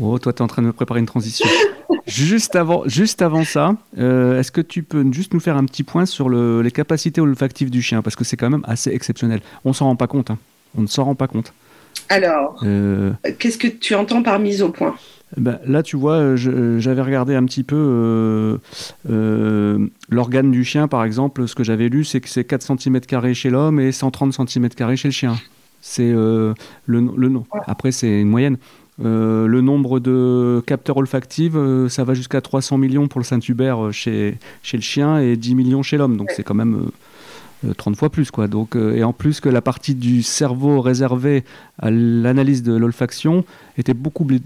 Oh, toi tu es en train de me préparer une transition. juste, avant, juste avant ça, euh, est-ce que tu peux juste nous faire un petit point sur le- les capacités olfactives du chien? Parce que c'est quand même assez exceptionnel. On s'en rend pas compte. hein. On ne s'en rend pas compte. Alors, Euh, qu'est-ce que tu entends par mise au point? Ben, là, tu vois, euh, j'avais regardé un petit peu euh, euh, l'organe du chien, par exemple. Ce que j'avais lu, c'est que c'est 4 cm chez l'homme et 130 cm chez le chien. C'est euh, le, le nom. Après, c'est une moyenne. Euh, le nombre de capteurs olfactifs, euh, ça va jusqu'à 300 millions pour le Saint-Hubert euh, chez, chez le chien et 10 millions chez l'homme. Donc, c'est quand même euh, euh, 30 fois plus. Quoi. Donc, et en plus que la partie du cerveau réservée à l'analyse de l'olfaction était beaucoup plus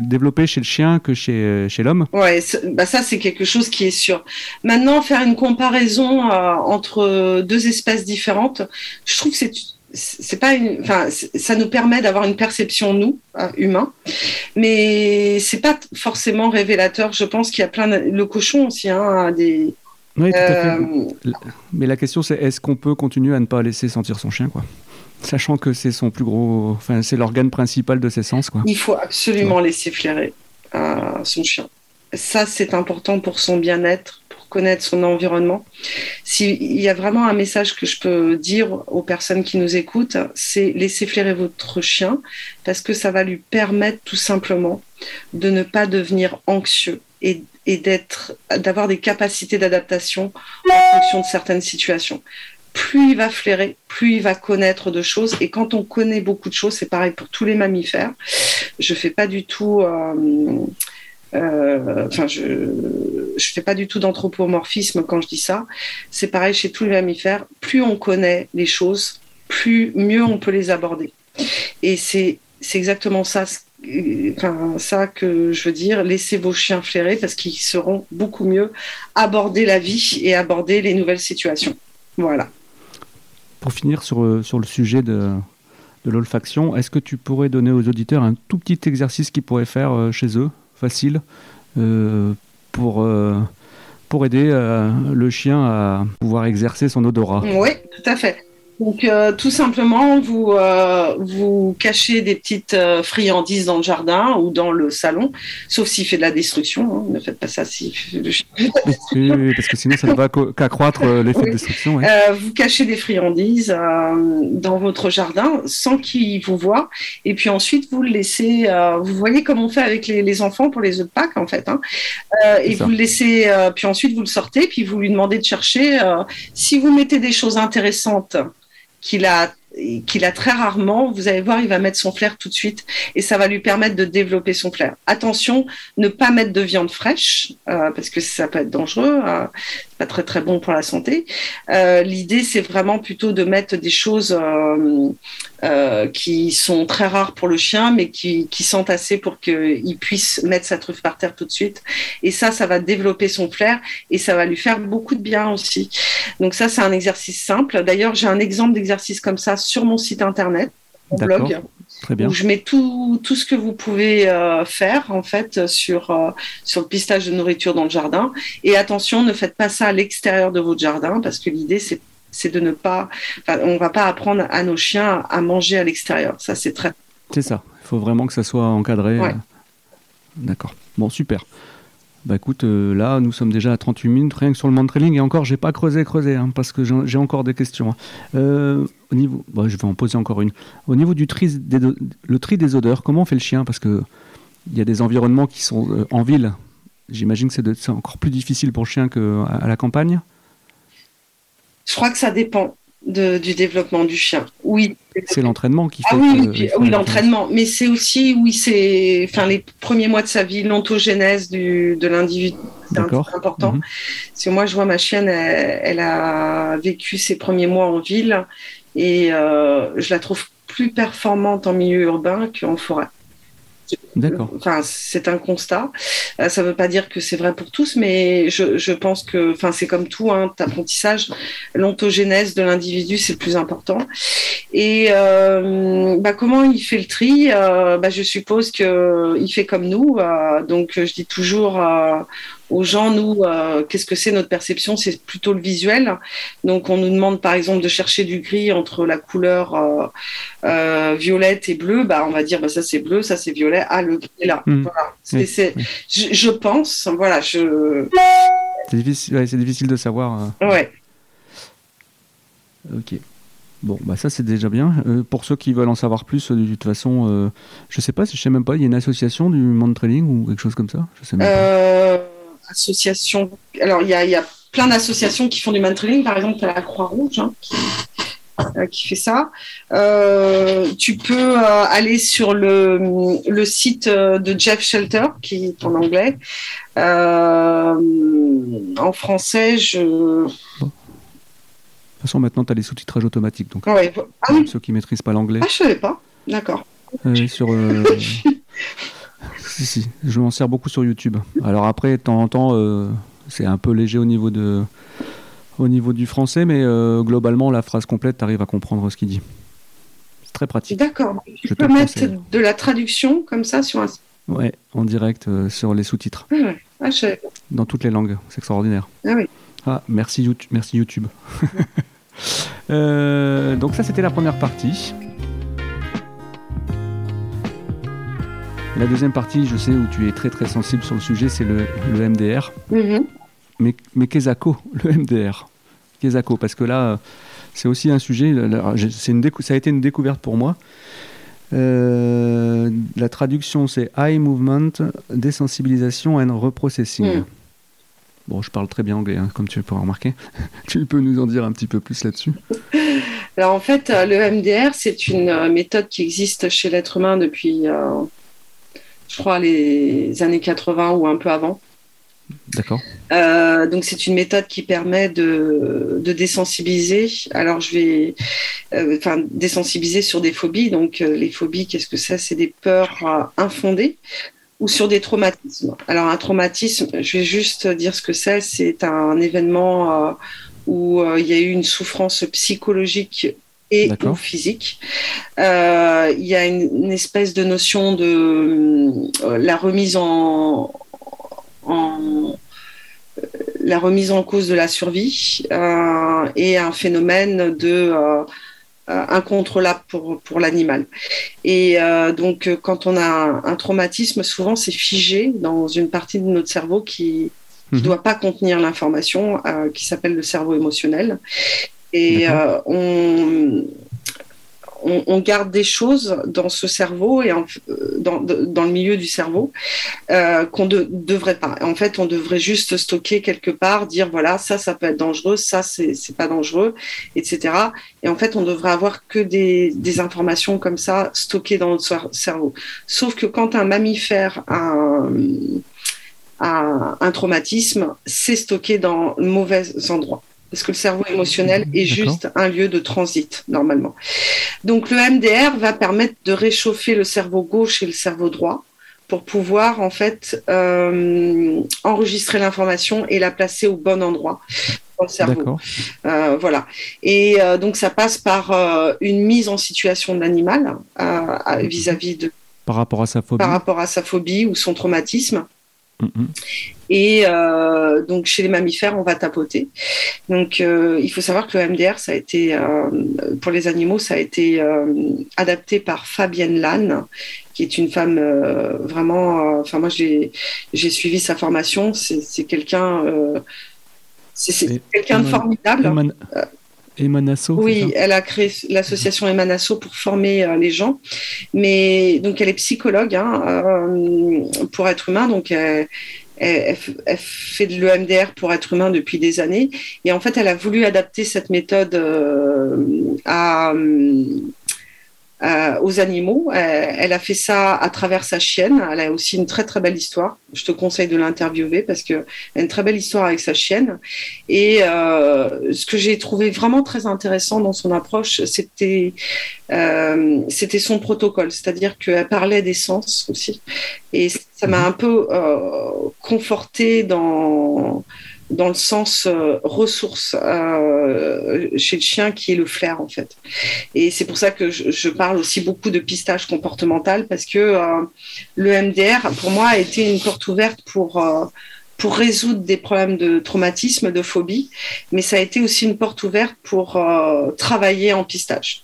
développée chez le chien que chez, chez l'homme. Ouais, bah ça c'est quelque chose qui est sûr. Maintenant, faire une comparaison entre deux espèces différentes, je trouve que c'est c'est pas une, enfin, ça nous permet d'avoir une perception nous euh, humains, mais c'est pas forcément révélateur. Je pense qu'il y a plein de, le cochon aussi, hein, des. Oui, tout à fait. euh, Mais la question, c'est est-ce qu'on peut continuer à ne pas laisser sentir son chien, quoi? Sachant que c'est son plus gros. Enfin, c'est l'organe principal de ses sens, quoi. il faut absolument laisser flairer euh, son chien. Ça, c'est important pour son bien-être, son environnement. S'il y a vraiment un message que je peux dire aux personnes qui nous écoutent, c'est laissez flairer votre chien parce que ça va lui permettre tout simplement de ne pas devenir anxieux et, et d'être, d'avoir des capacités d'adaptation en fonction de certaines situations. Plus il va flairer, plus il va connaître de choses. Et quand on connaît beaucoup de choses, c'est pareil pour tous les mammifères. Je fais pas du tout, euh, enfin, je, je fais pas du tout d'anthropomorphisme quand je dis ça. C'est pareil chez tous les mammifères. Plus on connaît les choses, plus mieux on peut les aborder. Et c'est exactement ça, enfin, ça que je veux dire. Laissez vos chiens flairer parce qu'ils sauront beaucoup mieux aborder la vie et aborder les nouvelles situations. Voilà. Pour finir sur, euh, sur le sujet de, de l'olfaction, est-ce que tu pourrais donner aux auditeurs un tout petit exercice qu'ils pourraient faire euh, chez eux, facile, euh, pour, euh, pour aider euh, le chien à pouvoir exercer son odorat Oui, tout à fait. Donc, euh, tout simplement, vous, euh, vous cachez des petites euh, friandises dans le jardin ou dans le salon, sauf s'il fait de la destruction. hein. Ne faites pas ça si Oui, parce que sinon ça ne va qu'accroître l'effet Oui. de destruction. ouais. Vous cachez des friandises dans votre jardin sans qu'il vous voit. Et puis ensuite, vous le laissez. vous voyez comme on fait avec les, les enfants pour les œufs de Pâques, en fait. hein. Et ça. vous le laissez. puis ensuite, vous le sortez. Puis vous lui demandez de chercher. si vous mettez des choses intéressantes qu'il a qu'il a très rarement, vous allez voir, il va mettre son flair tout de suite et ça va lui permettre de développer son flair. Attention, ne pas mettre de viande fraîche euh, parce que ça peut être dangereux, c'est très très bon pour la santé. Euh, L'idée, c'est vraiment plutôt de mettre des choses euh, euh, qui sont très rares pour le chien, mais qui, qui sentent assez pour qu'il puisse mettre sa truffe par terre tout de suite. Et ça, ça va développer son flair et ça va lui faire beaucoup de bien aussi. Donc ça, c'est un exercice simple. D'ailleurs, j'ai un exemple d'exercice comme ça sur mon site internet, mon blog Très bien. où je mets tout, tout ce que vous pouvez euh, faire en fait sur, euh, sur le pistage de nourriture dans le jardin. Et attention, ne faites pas ça à l'extérieur de votre jardin parce que l'idée c'est c'est de ne pas, enfin, on va pas apprendre à nos chiens à manger à l'extérieur. Ça c'est très C'est ça. Il faut vraiment que ça soit encadré. Ouais. euh. D'accord. Bon, super. Bah écoute, euh, là, nous sommes déjà à 38 minutes, rien que sur le mantrailing, et encore, j'ai pas creusé, creusé, hein, parce que j'ai encore des questions. hein. Euh, au niveau, bah, je vais en poser encore une. Au niveau du tri des, le tri des odeurs, comment on fait le chien? Parce que il y a des environnements qui sont euh, en ville. J'imagine que c'est encore plus difficile pour le chien qu'à la campagne. Je crois que ça dépend de- du développement du chien. Oui. C'est l'entraînement qui fait. Ah oui, oui, oui, l'entraînement. Mais c'est aussi, oui, c'est, enfin, les premiers mois de sa vie, l'ontogénèse du, de l'individu. C'est important. Parce que moi, je vois ma chienne, elle, elle a vécu ses premiers mois en ville et euh, je la trouve plus performante en milieu urbain qu'en forêt. D'accord. Enfin, c'est un constat. Euh, ça ne veut pas dire que c'est vrai pour tous, mais je, pense que, enfin, c'est comme tout, hein, apprentissage, l'ontogénèse de l'individu, c'est le plus important. Et euh, bah, comment il fait le tri? Euh, bah, Je suppose qu'il fait comme nous. donc, je dis toujours aux gens, nous, euh, qu'est-ce que c'est notre perception? C'est plutôt le visuel. Donc, on nous demande, par exemple, de chercher du gris entre la couleur euh, euh, violette et bleue. Bah, on va dire, bah, ça c'est bleu, ça c'est violet. Ah, le gris est là. Mhm. Voilà. Oui. je, je pense, voilà, je, C'est difficile, ouais, c'est difficile de savoir. ouais. Ok. Bon, bah ça c'est déjà bien. Euh, pour ceux qui veulent en savoir plus, euh, de toute façon, euh, je sais pas, je sais même pas, il y a une association du monde trailing ou quelque chose comme ça? Je sais même pas. Association. Alors, il y a, il y a plein d'associations qui font du man-trailing. Par exemple, tu as la Croix-Rouge hein, qui, euh, qui fait ça. Euh, tu peux euh, aller sur le, le site de Jeff Shelter, qui est en anglais. En français, je. De toute façon, maintenant, tu as les sous-titrages automatiques. Donc, Ouais. Ah oui, ceux qui maîtrisent pas l'anglais, ah, je savais pas. D'accord. euh, sur. si, si, je m'en sers beaucoup sur YouTube. Alors après, de temps en temps, euh, c'est un peu léger au niveau de. Au niveau du français, mais euh, globalement, la phrase complète, tu arrives à comprendre ce qu'il dit. très pratique. D'accord. Je Tu te peux mettre conseille. de la traduction comme ça sur un. Ouais, en direct euh, sur les sous-titres, Ah, ouais. Ah, je dans toutes les langues. C'est extraordinaire. Ah oui. Ah, merci YouTube. Merci YouTube. Donc ça, c'était la première partie. La deuxième partie, je sais où tu es très très sensible sur le sujet, c'est le, le MDR. Mhm. Mais, mais Kezako, le MDR. Kezako, parce que là, c'est aussi un sujet, une ça a été une découverte pour moi. Euh, la traduction, c'est Eye Movement, Désensibilisation and Reprocessing. Mm. Bon, je parle très bien anglais, hein, comme tu peux remarquer. tu peux nous en dire un petit peu plus là-dessus Alors en fait, euh, le MDR, c'est une euh, méthode qui existe chez l'être humain depuis, euh, je crois, les années 80 ou un peu avant. D'accord Euh, donc c'est une méthode qui permet de, de désensibiliser. Alors je vais, euh, enfin désensibiliser sur des phobies. Donc euh, les phobies, qu'est-ce que c'est? C'est des peurs infondées ou sur des traumatismes. Alors un traumatisme, je vais juste dire ce que c'est. C'est un événement où il y a eu une souffrance psychologique et physique. Euh, Il y a une, une espèce de notion de euh, la remise en, en euh, la remise en cause de la survie et un phénomène de incontrôlable pour, pour l'animal. Et euh, donc, quand on a un, un traumatisme, souvent c'est figé dans une partie de notre cerveau qui ne Mhm. doit pas contenir l'information, euh, qui s'appelle le cerveau émotionnel. Et euh, on, on, on garde des choses dans ce cerveau et en- euh, dans, dans le milieu du cerveau euh, qu'on ne devrait pas. En fait, on devrait juste stocker quelque part, dire voilà, ça, ça peut être dangereux, ça, c'est pas dangereux, etc. Et en fait, on devrait avoir que des, des informations comme ça stockées dans notre cer- cerveau. Sauf que quand un mammifère a un, a un traumatisme, c'est stocké dans le mauvais endroit. Parce que le cerveau émotionnel est juste un lieu de transit, normalement. Donc le MDR va permettre de réchauffer le cerveau gauche et le cerveau droit pour pouvoir en fait euh, enregistrer l'information et la placer au bon endroit dans le cerveau. Euh, voilà. Et euh, donc ça passe par une mise en situation de l'animal vis-à-vis de Par rapport à sa phobie. par rapport à sa phobie ou son traumatisme. Et euh, donc chez les mammifères, on va tapoter. Donc euh, il faut savoir que le MDR, ça a été euh, pour les animaux, ça a été adapté par Fabienne Lannes, qui est une femme vraiment. Enfin moi j'ai j'ai suivi sa formation. C'est c'est quelqu'un. c'est quelqu'un de formidable. Emanasso Oui, elle a créé l'association Emanasso pour former euh, les gens. Mais donc elle est psychologue hein, euh, pour être humain, donc elle, elle- fait de l'EMDR pour être humain depuis des années. Et en fait, elle a voulu adapter cette méthode euh, à, euh, aux animaux. Elle, elle a fait ça à travers sa chienne. Elle a aussi une très très belle histoire. Je te conseille de l'interviewer parce que elle a une très belle histoire avec sa chienne. Et euh, ce que j'ai trouvé vraiment très intéressant dans son approche, c'était euh, c'était son protocole, c'est-à-dire qu'elle parlait des sens aussi. Et ça m'a un peu euh, conforté dans dans le sens euh, ressource euh, chez le chien qui est le flair en fait. Et c'est pour ça que je, je parle aussi beaucoup de pistage comportemental parce que euh, le MDR pour moi a été une porte ouverte pour euh, pour résoudre des problèmes de traumatisme, de phobie, mais ça a été aussi une porte ouverte pour euh, travailler en pistage.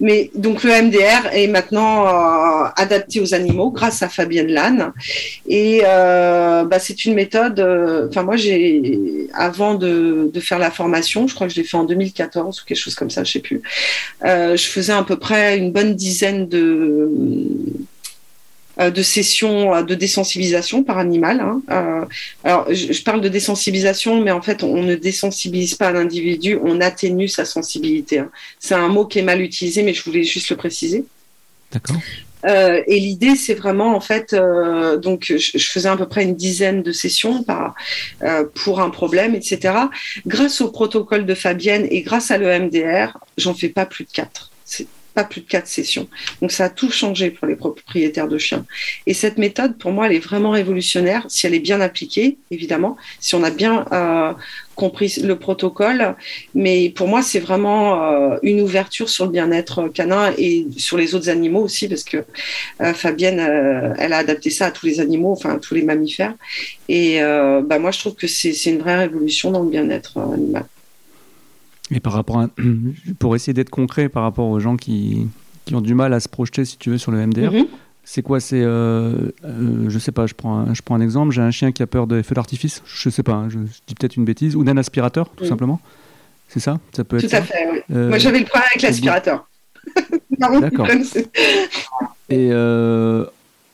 Mais donc le MDR est maintenant euh, adapté aux animaux grâce à Fabienne Lannes et euh, bah, c'est une méthode. euh, Enfin moi j'ai avant de, faire la formation, je crois que je l'ai fait en 2014 ou quelque chose comme ça, je sais plus. je faisais à peu près une bonne dizaine de de sessions euh, de désensibilisation par animal. hein. Euh, alors, je, parle de désensibilisation, mais en fait, on ne désensibilise pas un individu, on atténue sa sensibilité. hein. C'est un mot qui est mal utilisé, mais je voulais juste le préciser. D'accord. Euh, et l'idée, c'est vraiment en fait, euh, donc je, je faisais à peu près une dizaine de sessions par, euh, pour un problème, etc. Grâce au protocole de Fabienne et grâce à l'EMDR, j'en fais pas plus de quatre. C'est pas plus de quatre sessions. Donc ça a tout changé pour les propriétaires de chiens. Et cette méthode, pour moi, elle est vraiment révolutionnaire si elle est bien appliquée, évidemment, si on a bien euh, compris le protocole. Mais pour moi, c'est vraiment euh, une ouverture sur le bien-être canin et sur les autres animaux aussi, parce que euh, Fabienne, elle a adapté ça à tous les animaux, enfin à tous les mammifères. Et bah, moi, je trouve que c'est une vraie révolution dans le bien-être animal. Et par rapport à, pour essayer d'être concret par rapport aux gens qui, qui ont du mal à se projeter, si tu veux, sur le MDR, Mhm. c'est quoi C'est, euh, euh, je sais pas, je prends, un, je prends un exemple. J'ai un chien qui a peur des feux d'artifice. Je sais pas, hein, je, dis peut-être une bêtise, ou d'un aspirateur, tout Mhm. simplement. C'est ça? Ça peut être Tout ça? à fait, oui. Euh, Moi, j'avais le problème avec l'aspirateur. D'accord. Et euh,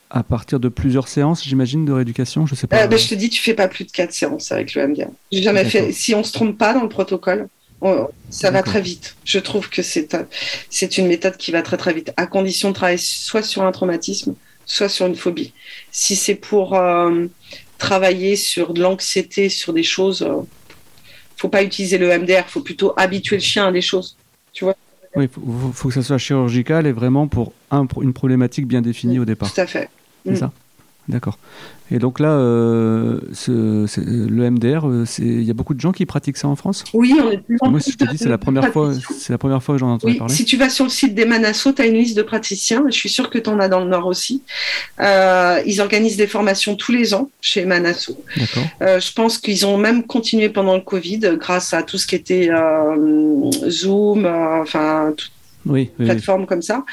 à partir de plusieurs séances, j'imagine, de rééducation, je sais pas. Ben, je te dis, tu fais pas plus de quatre séances avec le MDR. J'ai jamais fait. Si on se trompe pas dans le protocole, on- ça va très vite. Je trouve que c'est un- c'est une méthode qui va très très vite, à condition de travailler soit sur un traumatisme, soit sur une phobie. Si c'est pour euh, travailler sur de l'anxiété, sur des choses, euh, faut pas utiliser le MDR. Faut plutôt habituer le chien à des choses. Oui, il faut, faut- faut que ça soit chirurgical et vraiment pour un une problématique bien définie au départ. Tout à fait. C'est Mm. ça D'accord. Et donc là, euh, ce- c'est- le MDR, euh, il y a beaucoup de gens qui pratiquent ça en France? Oui, on est plus Moi, si je te dis, c'est la première fois, Praticien. c'est la première fois que j'en entends Oui, parler. si tu vas sur le site des Manasso, tu as une liste de praticiens. Je suis sûre que tu en as dans le Nord aussi. Euh, ils organisent des formations tous les ans chez Manasso. D'accord. Euh, je pense qu'ils ont même continué pendant le Covid euh, grâce à tout ce qui était euh, Zoom, euh, enfin, toutes Oui, oui, les oui. plateformes comme ça.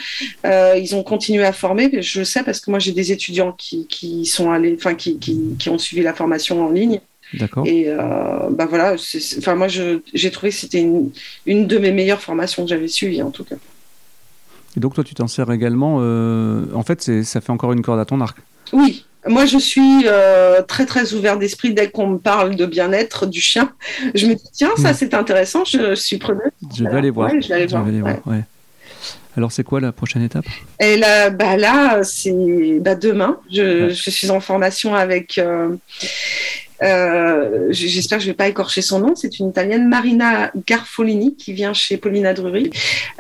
Euh, ils ont continué à former. Je le sais parce que moi, j'ai des étudiants qui, qui sont allés, enfin, qui, qui, qui ont suivi la formation en ligne. d'accord. Et euh, bah voilà, enfin moi j'ai trouvé que c'était une, une de mes meilleures formations que j'avais suivies en tout cas. Et donc toi, tu t'en sers également. euh, En fait, ça fait encore une corde à ton arc. Oui, moi je suis euh, très très ouvert d'esprit dès qu'on me parle de bien-être du chien. Je me dis tiens ça Mm. c'est intéressant, je, je suis preneuse. Je vais aller voir. Ouais, je vais aller voir, ouais. Alors, c'est quoi la prochaine étape? Et là, bah là c'est bah, demain. Je, Ouais. je suis en formation avec. euh, euh, J'espère que je vais pas écorcher son nom. C'est une italienne, Marina Garfolini, qui vient chez Paulina Drury.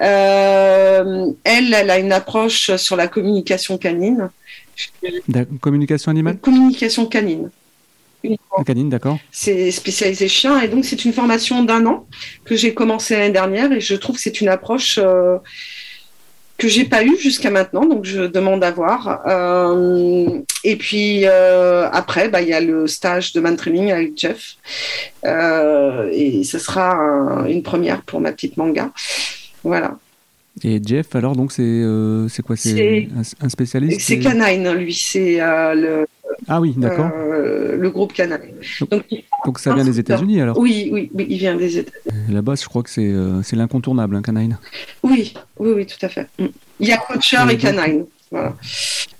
Euh, elle, elle a une approche sur la communication canine. Communication animale? Communication canine. Canine, d'accord. C'est spécialisé chien et donc c'est une formation d'un an que j'ai commencé l'année dernière et je trouve que c'est une approche euh, que j'ai pas eue jusqu'à maintenant donc je demande à voir. Euh, et puis euh, après bah, il y a le stage de man training avec Jeff Euh, et ce sera un- une première pour ma petite manga. Voilà. Et Jeff, alors, donc, c'est euh, c'est quoi? C'est un, un spécialiste? C'est Canine lui c'est le, Ah oui, d'accord. euh, le groupe Canine. Donc Donc ça vient des États-Unis alors? Oui oui oui il vient des États. Là-bas, je crois que c'est euh, l'incontournable, un canine. Oui, oui, oui, tout à fait. Mm. Il y a Coacher Et Canine. Voilà.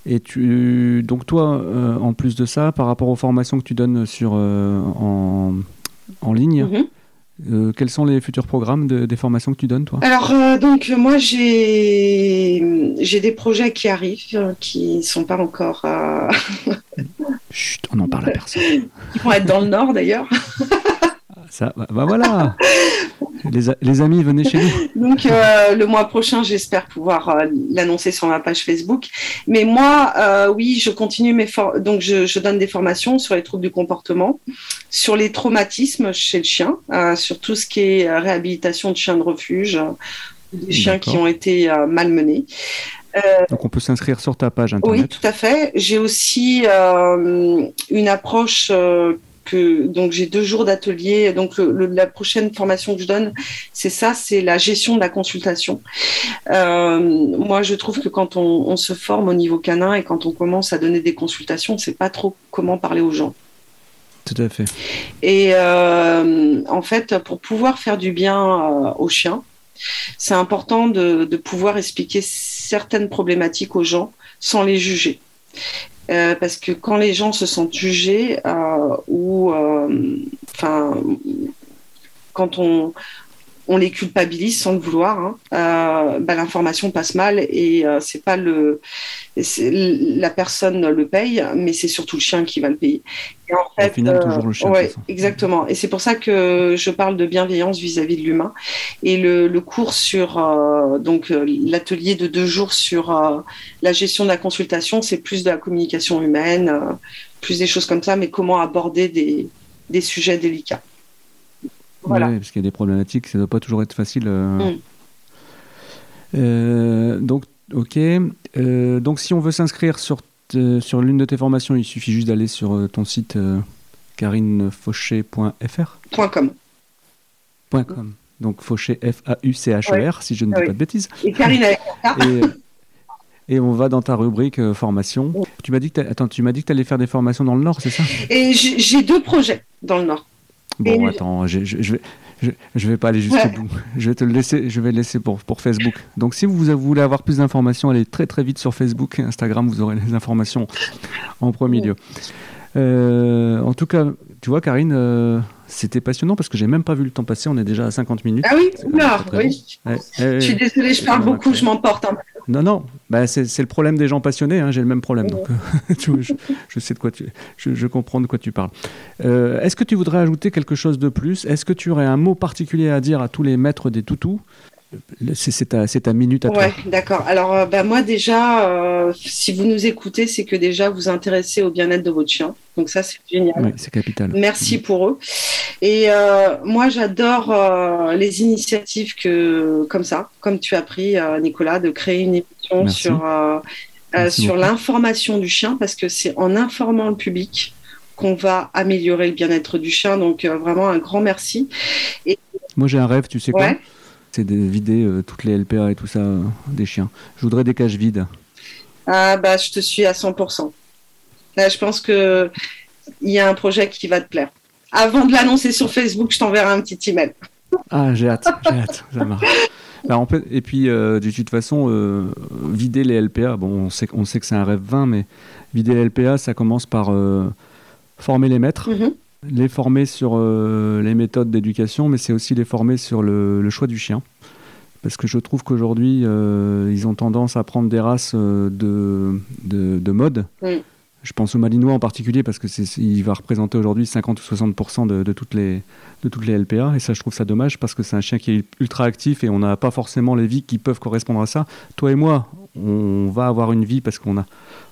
Et tu, donc toi, euh, en plus de ça, par rapport aux formations que tu donnes sur euh, en, en ligne, Mhm. Euh, quels sont les futurs programmes de- des formations que tu donnes, toi? Alors, euh, donc, moi, j'ai j'ai des projets qui arrivent, euh, qui sont pas encore. euh, Chut, on n'en parle à personne. qui vont être dans le Nord d'ailleurs. Ça, bah, bah voilà. les, les amis, venez chez nous. Donc, euh, le mois prochain, j'espère pouvoir euh, l'annoncer sur ma page Facebook. Mais moi, euh, oui, je continue mes donc je, je donne des formations sur les troubles du comportement, sur les traumatismes chez le chien, sur tout ce qui est réhabilitation de chiens de refuge, des chiens qui ont été malmenés. Donc on peut s'inscrire sur ta page Oui, internet. tout à fait. J'ai aussi une approche que donc j'ai deux jours d'atelier. Donc le- le- la prochaine formation que je donne, c'est ça, c'est la gestion de la consultation. Euh, moi, je trouve que quand on, on se forme au niveau canin et quand on commence à donner des consultations, on ne sait pas trop comment parler aux gens. Tout à fait. Et euh, en fait, pour pouvoir faire du bien euh, aux chiens, c'est important de, de pouvoir expliquer certaines problématiques aux gens sans les juger. Euh, parce que quand les gens se sentent jugés euh, ou euh, enfin quand on on les culpabilise sans le vouloir, hein, euh, bah, l'information passe mal et euh, c'est pas le, c'est- la personne le paye, mais c'est surtout le chien qui va le payer. Et en Au final, toujours le chien, ouais, exactement. Et c'est pour ça que je parle de bienveillance vis-à-vis de l'humain. Et le, le cours sur euh, donc euh, l'atelier de deux jours sur euh, la gestion de la consultation, c'est plus de la communication humaine, euh, plus des choses comme ça, mais comment aborder des, des sujets délicats. Voilà. Ouais, parce qu'il y a des problématiques, ça ne doit pas toujours être facile. euh. Mm. Euh, donc, ok. Euh, donc, si on veut s'inscrire sur, sur l'une de tes formations, il suffit juste d'aller sur ton site carinefauché.fr. Com. .com. Donc, Fauché, F-A-U-C-H-E-R, si je ne dis Oui. pas de bêtises. Et Karine avec Et, et on va dans ta rubrique euh, formation. Tu m'as dit que tu m'as dit que tu allais faire des formations dans le Nord, c'est ça? Et j'ai deux projets dans le Nord. Bon, attends, je, je, je vais, je, vais pas aller jusqu'au bout. Je vais te le laisser, je vais le laisser pour, pour Facebook. Donc, si vous voulez avoir plus d'informations, allez très très vite sur Facebook et Instagram, vous aurez les informations en premier lieu. Euh, en tout cas, tu vois, Karine, euh, c'était passionnant parce que j'ai même pas vu le temps passer. On est déjà à 50 minutes. Ah oui, oula, oui. Ouais, ouais, Je suis désolée, je parle beaucoup, je m'emporte un peu. Non, non, bah, c'est le problème des gens passionnés, hein, j'ai le même problème. Donc, tu vois, je, je sais de quoi tu, je, je comprends de quoi tu parles. Euh, Est-ce que tu voudrais ajouter quelque chose de plus? Est-ce que tu aurais un mot particulier à dire à tous les maîtres des toutous? C'est ta, minute à toi. Ouais, d'accord. Alors, euh, bah, moi, déjà, euh, si vous nous écoutez, c'est que déjà vous intéressez au bien-être de votre chien. Donc, ça, c'est génial. Oui, c'est capital. Merci pour eux. Et euh, moi, j'adore euh, les initiatives que, comme ça, comme tu as pris, Nicolas, de créer une émission Merci. sur, sur l'information du chien, parce que c'est en informant le public qu'on va améliorer le bien-être du chien. Donc, euh, vraiment, un grand merci. Moi, j'ai un rêve, tu sais quoi? Ouais. C'est de vider euh, toutes les LPA et tout ça euh, des chiens. Je voudrais des cages vides. Ah, bah, je te suis à 100%. Là, je pense que il y a un projet qui va te plaire. Avant de l'annoncer sur Facebook, je t'enverrai un petit email. Ah, j'ai hâte, j'ai hâte, ça marche. Bah, on peut- et puis, euh, de toute façon, euh, vider les LPA, bon, on sait, on sait que c'est un rêve vain, mais vider les LPA, ça commence par euh, former les maîtres, Mhm. Les former sur euh, les méthodes d'éducation, mais c'est aussi les former sur le, choix du chien. Parce que je trouve qu'aujourd'hui, euh, ils ont tendance à prendre des races euh, de, de, de mode. Mm. Je pense au Malinois en particulier parce que il va représenter aujourd'hui 50 ou 60% de, de toutes les, LPA. Et ça, je trouve ça dommage parce que c'est un chien qui est ultra actif et on n'a pas forcément les vies qui peuvent correspondre à ça. Toi et moi, on va avoir une vie parce qu'on a,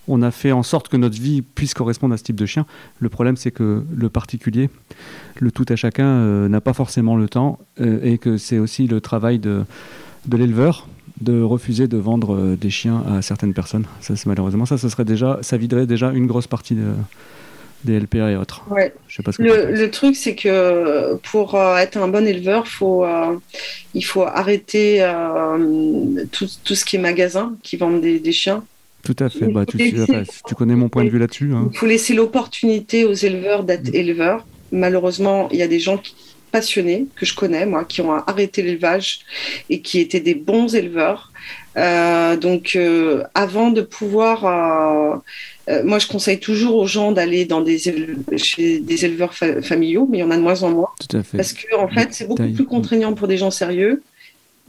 on a fait en sorte que notre vie puisse correspondre à ce type de chien. Le problème, c'est que le particulier, le tout à chacun, euh, n'a pas forcément le temps euh, et que c'est aussi le travail de, de l'éleveur de refuser de vendre euh, des chiens à certaines personnes. Ça, c'est malheureusement, ça, ça serait déjà, ça viderait déjà une grosse partie de- des LPA et autres. Ouais. Je sais pas ce que tu Le, truc, c'est que pour euh, être un bon éleveur, faut, euh, il faut arrêter euh, tout, tout ce qui est magasin qui vendent des, des chiens. Tout à fait. Bah, tu, connais mon point de vue là-dessus. hein. Il faut laisser l'opportunité aux éleveurs d'être éleveurs. Malheureusement, il y a des gens qui- passionnés que je connais, moi, qui ont arrêté l'élevage et qui étaient des bons éleveurs. Euh, donc, euh, avant de pouvoir, euh, moi, je conseille toujours aux gens d'aller dans des chez des éleveurs fa- familiaux, mais il y en a de moins en moins. Tout à fait. Parce que en fait, c'est beaucoup plus contraignant pour des gens sérieux,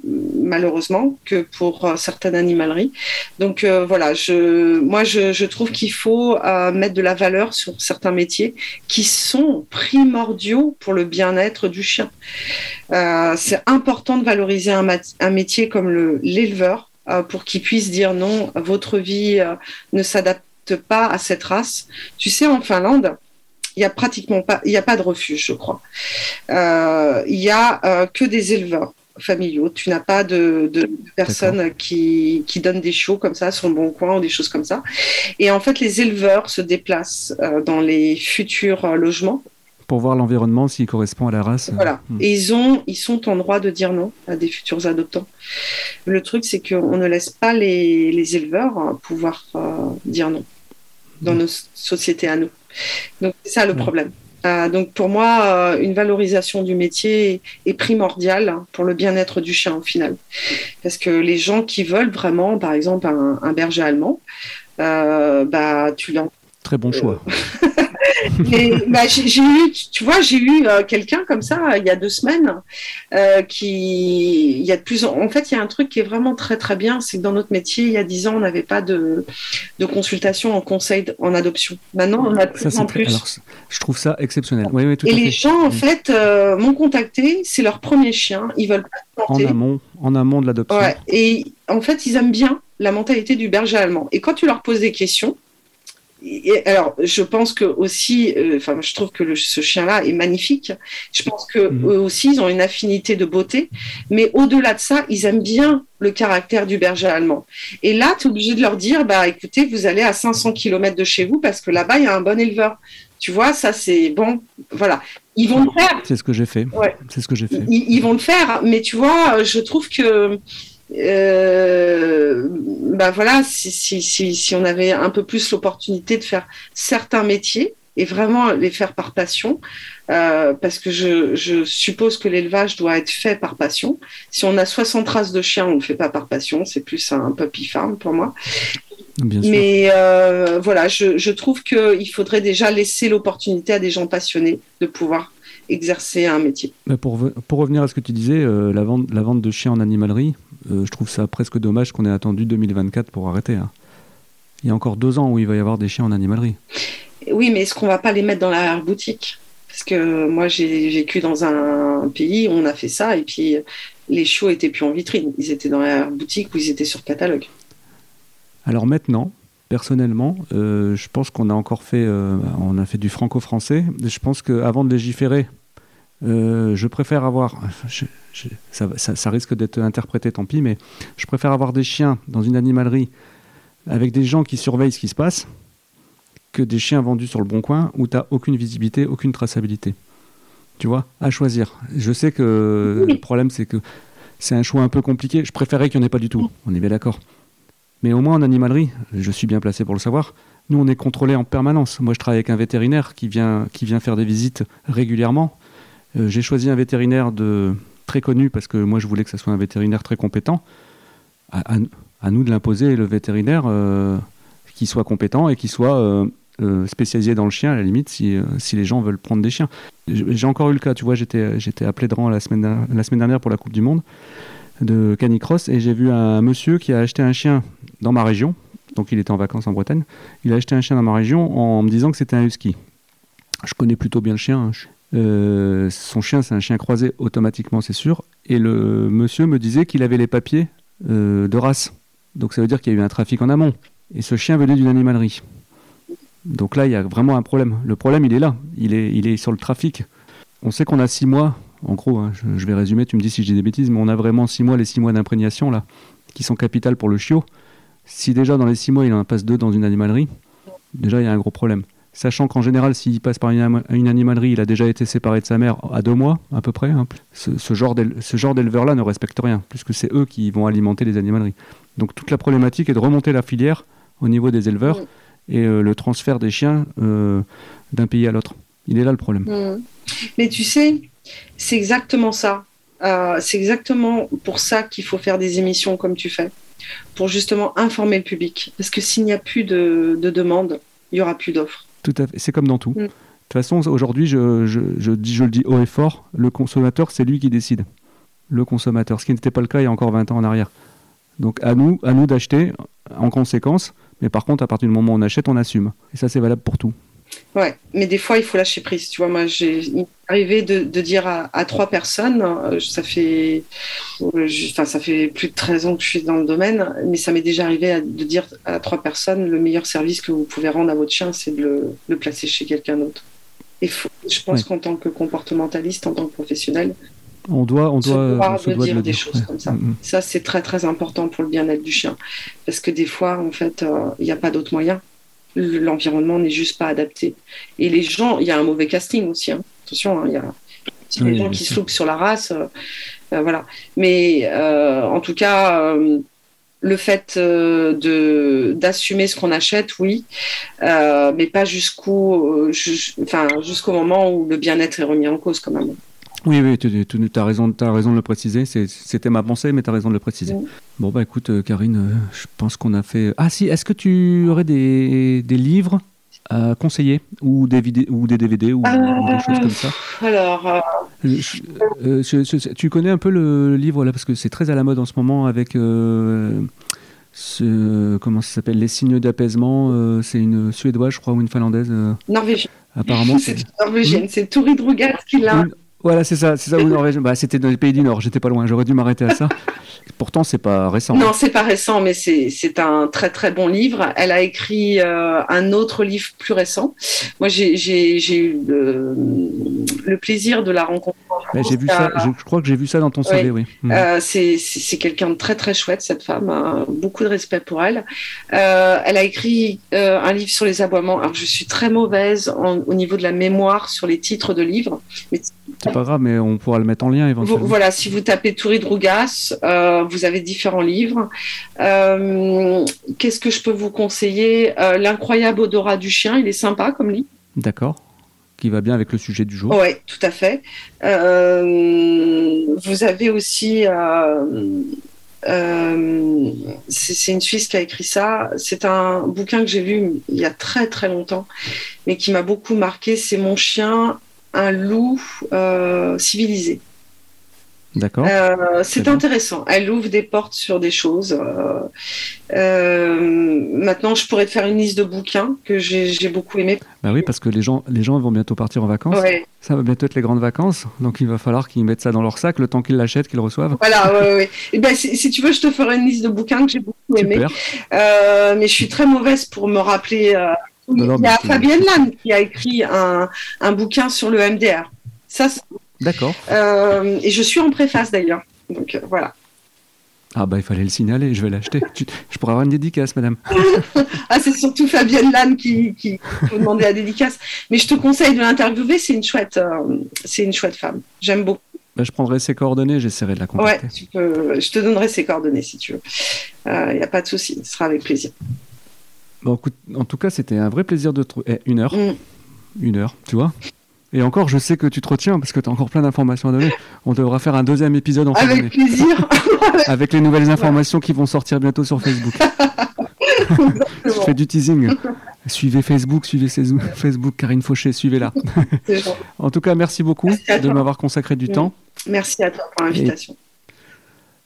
malheureusement, que pour euh, certaines animaleries. Donc euh, voilà, je, moi je, trouve qu'il faut euh, mettre de la valeur sur certains métiers qui sont primordiaux pour le bien-être du chien. C'est important de valoriser un, métier comme le- l'éleveur pour qu'il puisse dire non, votre vie ne s'adapte pas à cette race. Tu sais, en Finlande, il y a pratiquement pas, il n'y a pas de refuge, je crois. Il y a que des éleveurs familiaux. Tu n'as pas de, de personnes qui, qui donnent des shows comme ça sur le bon coin ou des choses comme ça. Et en fait, les éleveurs se déplacent euh, dans les futurs euh, logements. Pour voir l'environnement s'il correspond à la race. Voilà. hmm. Et ils, ont, ils sont en droit de dire non à des futurs adoptants. Le truc, c'est qu'on ne laisse pas les, les éleveurs euh, pouvoir euh, dire non dans Mm. nos sociétés à nous. Donc, c'est ça le Ouais. problème. Euh, donc, pour moi, euh, une valorisation du métier est primordiale pour le bien-être du chien au final. Parce que les gens qui veulent vraiment, par exemple, un, un berger allemand, euh, bah, tu l'en Très bon choix. Mais, bah, j'ai eu, tu vois, j'ai eu euh, quelqu'un comme ça euh, il y a deux semaines euh, qui, il y a de plus en, en fait, il y a un truc qui est vraiment très très bien, c'est que dans notre métier, il y a dix ans, on n'avait pas de, de consultation en conseil en adoption. Maintenant, on a de Ça, plus en c'est très- plus. alors, je trouve ça exceptionnel. Oui, oui, tout Et à les fait. gens, en Mm. fait, euh, m'ont contacté, c'est leur premier chien, ils veulent pas En amont, en amont de l'adoption. Ouais, et en fait, ils aiment bien la mentalité du berger allemand. Et quand tu leur poses des questions, et alors je pense que aussi, euh, enfin, je trouve que le- ce chien-là est magnifique. Je pense que Mhm. eux aussi, ils ont une affinité de beauté, mais au-delà de ça, ils aiment bien le caractère du berger allemand. Et là, tu es obligé de leur dire, bah écoutez, vous allez à 500 km de chez vous parce que là-bas, il y a un bon éleveur. Tu vois, ça c'est bon, voilà. Ils vont le faire, C'est ce que j'ai fait. Ouais. C'est ce que j'ai fait. ils, ils vont le faire, mais tu vois, je trouve que euh, bah voilà, si, si, si, si on avait un peu plus l'opportunité de faire certains métiers et vraiment les faire par passion, euh, parce que je, je suppose que l'élevage doit être fait par passion. Si on a 60 races de chiens, on ne le fait pas par passion, c'est plus un puppy farm pour moi. Bien sûr. Mais euh, voilà, je, je trouve qu'il faudrait déjà laisser l'opportunité à des gens passionnés de pouvoir exercer un métier. Pour, pour revenir à ce que tu disais, la, vente, la vente de chiens en animalerie, je trouve ça presque dommage qu'on ait attendu 2024 pour arrêter. hein. Il y a encore deux ans où il va y avoir des chiens en animalerie. Oui, mais est-ce qu'on va pas les mettre dans la boutique? Parce que moi, j'ai vécu dans un pays où on a fait ça et puis les chiots étaient plus en vitrine. Ils étaient dans la boutique ou ils étaient sur catalogue. Alors maintenant, personnellement, euh, je pense qu'on a encore fait, euh, on a fait du franco-français. Je pense qu'avant de légiférer, euh, je préfère avoir, je- je- ça, va- ça- ça risque d'être interprété, tant pis, mais je préfère avoir des chiens dans une animalerie avec des gens qui surveillent ce qui se passe que des chiens vendus sur le bon coin où tu n'as aucune visibilité, aucune traçabilité. Tu vois, à choisir. Je sais que le problème, c'est que c'est un choix un peu compliqué. Je préférais qu'il n'y en ait pas du tout. On est bien d'accord. Mais au moins en animalerie, je suis bien placé pour le savoir, nous on est contrôlé en permanence. Moi je travaille avec un vétérinaire qui vient, qui vient faire des visites régulièrement. Euh, J'ai choisi un vétérinaire de, très connu parce que moi je voulais que ce soit un vétérinaire très compétent. À, à- à nous de l'imposer, le vétérinaire, euh, qui soit compétent et qui soit euh, spécialisé dans le chien à la limite si, si les gens veulent prendre des chiens. J'ai encore eu le cas, tu vois, j'étais de rang la semaine, la semaine dernière pour la Coupe du Monde de Canicross et j'ai vu un monsieur qui a acheté un chien dans ma région, donc il était en vacances en Bretagne, il a acheté un chien dans ma région en me disant que c'était un husky. Je connais plutôt bien le chien. hein. Euh, son chien, c'est un chien croisé automatiquement, c'est sûr. Et le monsieur me disait qu'il avait les papiers euh, de race. Donc ça veut dire qu'il y a eu un trafic en amont. Et ce chien venait d'une animalerie. Donc là, il y a vraiment un problème. Le problème, il est là. Il est, il est sur le trafic. On sait qu'on a six mois, en gros, hein, je, je vais résumer, tu me dis si j'ai des bêtises, mais on a vraiment six mois, les six mois d'imprégnation, là, qui sont capitales pour le chiot. Si déjà dans les six mois, il en passe deux dans une animalerie, déjà, il y a un gros problème. Sachant qu'en général, s'il passe par une, animalerie, il a déjà été séparé de sa mère à deux mois, à peu près. hein. Ce, ce genre d'éle- ce genre d'éleveur-là ne respecte rien, puisque c'est eux qui vont alimenter les animaleries. Donc toute la problématique est de remonter la filière au niveau des éleveurs et euh, le transfert des chiens euh, d'un pays à l'autre. Il est là le problème. Mm. Mais tu sais, c'est exactement ça. Euh, c'est exactement pour ça qu'il faut faire des émissions comme tu fais, pour justement informer le public. Parce que s'il n'y a plus de, de demande, il n'y aura plus d'offres. Tout à fait. C'est comme dans tout. Mm. De toute façon, aujourd'hui, je, je, je dis, je le dis haut et fort, le consommateur, c'est lui qui décide. Le consommateur, ce qui n'était pas le cas il y a encore 20 ans en arrière. Donc à nous, à nous d'acheter en conséquence, mais par contre, à partir du moment où on achète, on assume. Et ça, c'est valable pour tout. Ouais, mais des fois, il faut lâcher prise. Tu vois, moi, j'ai arrivé de, de dire à, à trois personnes, euh, ça fait, euh, je- enfin, ça fait plus de 13 ans que je suis dans le domaine, mais ça m'est déjà arrivé à- de dire à trois personnes, le meilleur service que vous pouvez rendre à votre chien, c'est de le, le placer chez quelqu'un d'autre. Et faut- je pense Ouais. qu'en tant que comportementaliste, en tant que professionnel, On doit, on doit, on se de doit dire des dire. choses Ouais. comme ça. Mm, mm. Ça, c'est très très important pour le bien-être du chien. Parce que des fois, en fait, euh, il n'y a pas d'autre moyen. L'environnement n'est juste pas adapté. Et les gens, il y a un mauvais casting aussi. hein. Attention, hein, il y a Oui, des gens qui se loupent sur la race. euh, euh, voilà. Mais euh, en tout cas, euh, le fait de d'assumer ce qu'on achète, oui, mais pas jusqu'au ju- enfin, jusqu'au moment où le bien-être est remis en cause quand même. Oui, oui, tu, as, raison, as raison de le préciser. C'était ma pensée, mais tu as raison de le préciser. Bon, bah écoute, euh, Karine, euh, je pense qu'on a fait. Ah, si, est-ce que tu aurais des, des livres à conseiller ou des, ou des DVD ou, ou des choses comme ça? Alors, euh, Euh, je- euh, je- je- Tu connais un peu le livre là parce que c'est très à la mode en ce moment avec euh, ce, comment ça s'appelle Les signes d'apaisement. euh, c'est une suédoise, je crois, ou une finlandaise. euh, Norvégien. apparemment, C'est norvégienne. C'est Tori Drugas qui l'a. Une- Voilà, c'est ça, c'est ça, ou Norvège. Bah, c'était dans les pays du Nord, j'étais pas loin, j'aurais dû m'arrêter à ça. Pourtant, c'est pas récent. Non, c'est pas récent, mais c'est un très très bon livre. Elle a écrit euh, un autre livre plus récent. Moi, j'ai eu le, le plaisir de la rencontrer. en j'ai vu ça, je, je crois que j'ai vu ça dans ton CV, oui. Mhm. Euh, c'est quelqu'un de très très chouette cette femme, hein. beaucoup de respect pour elle. Euh, elle a écrit euh, un livre sur les aboiements. Alors je suis très mauvaise en- au niveau de la mémoire sur les titres de livres. Mais C'est pas grave, mais on pourra le mettre en lien éventuellement. voilà, si vous tapez Toury Drougas, euh, vous avez différents livres. Euh, Qu'est-ce que je peux vous conseiller? Euh, L'incroyable odorat du chien, il est sympa comme livre. D'accord. Qui va bien avec le sujet du jour. Oui, tout à fait. Vous avez aussi. euh, c'est une Suisse qui a écrit ça. C'est un bouquin que j'ai lu il y a très très longtemps, mais qui m'a beaucoup marqué. C'est Mon chien, un loup euh, civilisé. D'accord. Euh, c'est intéressant. Elle ouvre des portes sur des choses. Euh, maintenant, je pourrais te faire une liste de bouquins que j'ai beaucoup aimé. Bah oui, parce que les gens, les gens vont bientôt partir en vacances. Ouais. Ça va bientôt être les grandes vacances, donc il va falloir qu'ils mettent ça dans leur sac le temps qu'ils l'achètent, qu'ils le reçoivent. Voilà, ouais, ouais. Et ben, si, si tu veux, je te ferai une liste de bouquins que j'ai beaucoup aimé. Super. Euh, mais je suis très mauvaise pour me rappeler. Non, non, il y a Fabienne Lannes qui a écrit un, un bouquin sur le MDR. Ça, D'accord. euh, et je suis en préface d'ailleurs. Donc euh, voilà. Ah bah il fallait le signaler, je vais l'acheter. Je pourrais avoir une dédicace, madame. Ah, c'est surtout Fabienne Lannes qui, qui faut demander la dédicace. Mais je te conseille de l'interviewer. C'est une chouette, euh, c'est une chouette femme. J'aime beaucoup. Bah, je prendrai ses coordonnées, j'essaierai de la Ouais, contacter. tu peux. Je te donnerai ses coordonnées si tu veux. Il n'y a pas de souci. Ce sera avec plaisir. Bon, en tout cas, c'était un vrai plaisir de trouver. une heure. Mm. Une heure, tu vois Et encore, je sais que tu te retiens parce que tu as encore plein d'informations à donner. On devra faire un deuxième épisode en fin. Avec plaisir. Avec les nouvelles informations qui vont sortir bientôt sur Facebook. Je fais du teasing. Suivez Facebook, suivez Facebook, Karine Fauché, suivez-la. En tout cas, merci beaucoup Merci de m'avoir consacré du Mm. temps. Merci à toi pour l'invitation.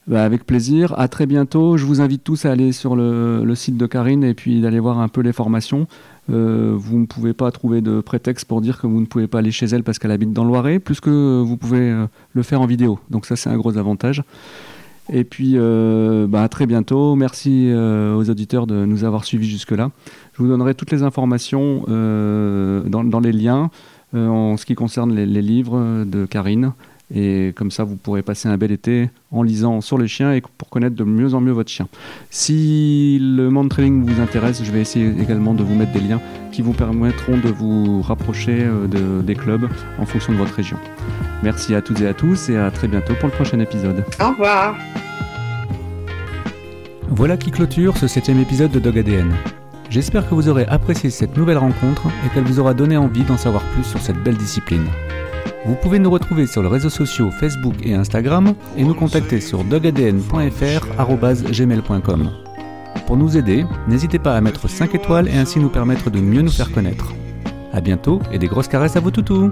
Bah, avec plaisir. À très bientôt. Je vous invite tous à aller sur le, site de Karine et puis d'aller voir un peu les formations. Euh, vous ne pouvez pas trouver de prétexte pour dire que vous ne pouvez pas aller chez elle parce qu'elle habite dans le Loiret, plus que vous pouvez euh, le faire en vidéo. Donc ça, c'est un gros avantage. Et puis, euh, bah, à très bientôt. Merci aux auditeurs de nous avoir suivis jusque-là. Je vous donnerai toutes les informations dans, les liens en ce qui concerne les livres de Karine. Et comme ça, vous pourrez passer un bel été en lisant sur les chiens et pour connaître de mieux en mieux votre chien. Si le monde training vous intéresse, je vais essayer également de vous mettre des liens qui vous permettront de vous rapprocher euh, de- des clubs en fonction de votre région. Merci à toutes et à tous et à très bientôt pour le prochain épisode. Au revoir. Voilà qui clôture ce septième épisode de Dog ADN. J'espère que vous aurez apprécié cette nouvelle rencontre et qu'elle vous aura donné envie d'en savoir plus sur cette belle discipline. Vous pouvez nous retrouver sur les réseaux sociaux Facebook et Instagram et nous contacter sur dogadn.fr@gmail.com. Pour nous aider, n'hésitez pas à mettre 5 étoiles et ainsi nous permettre de mieux nous faire connaître. A bientôt et des grosses caresses à vos toutous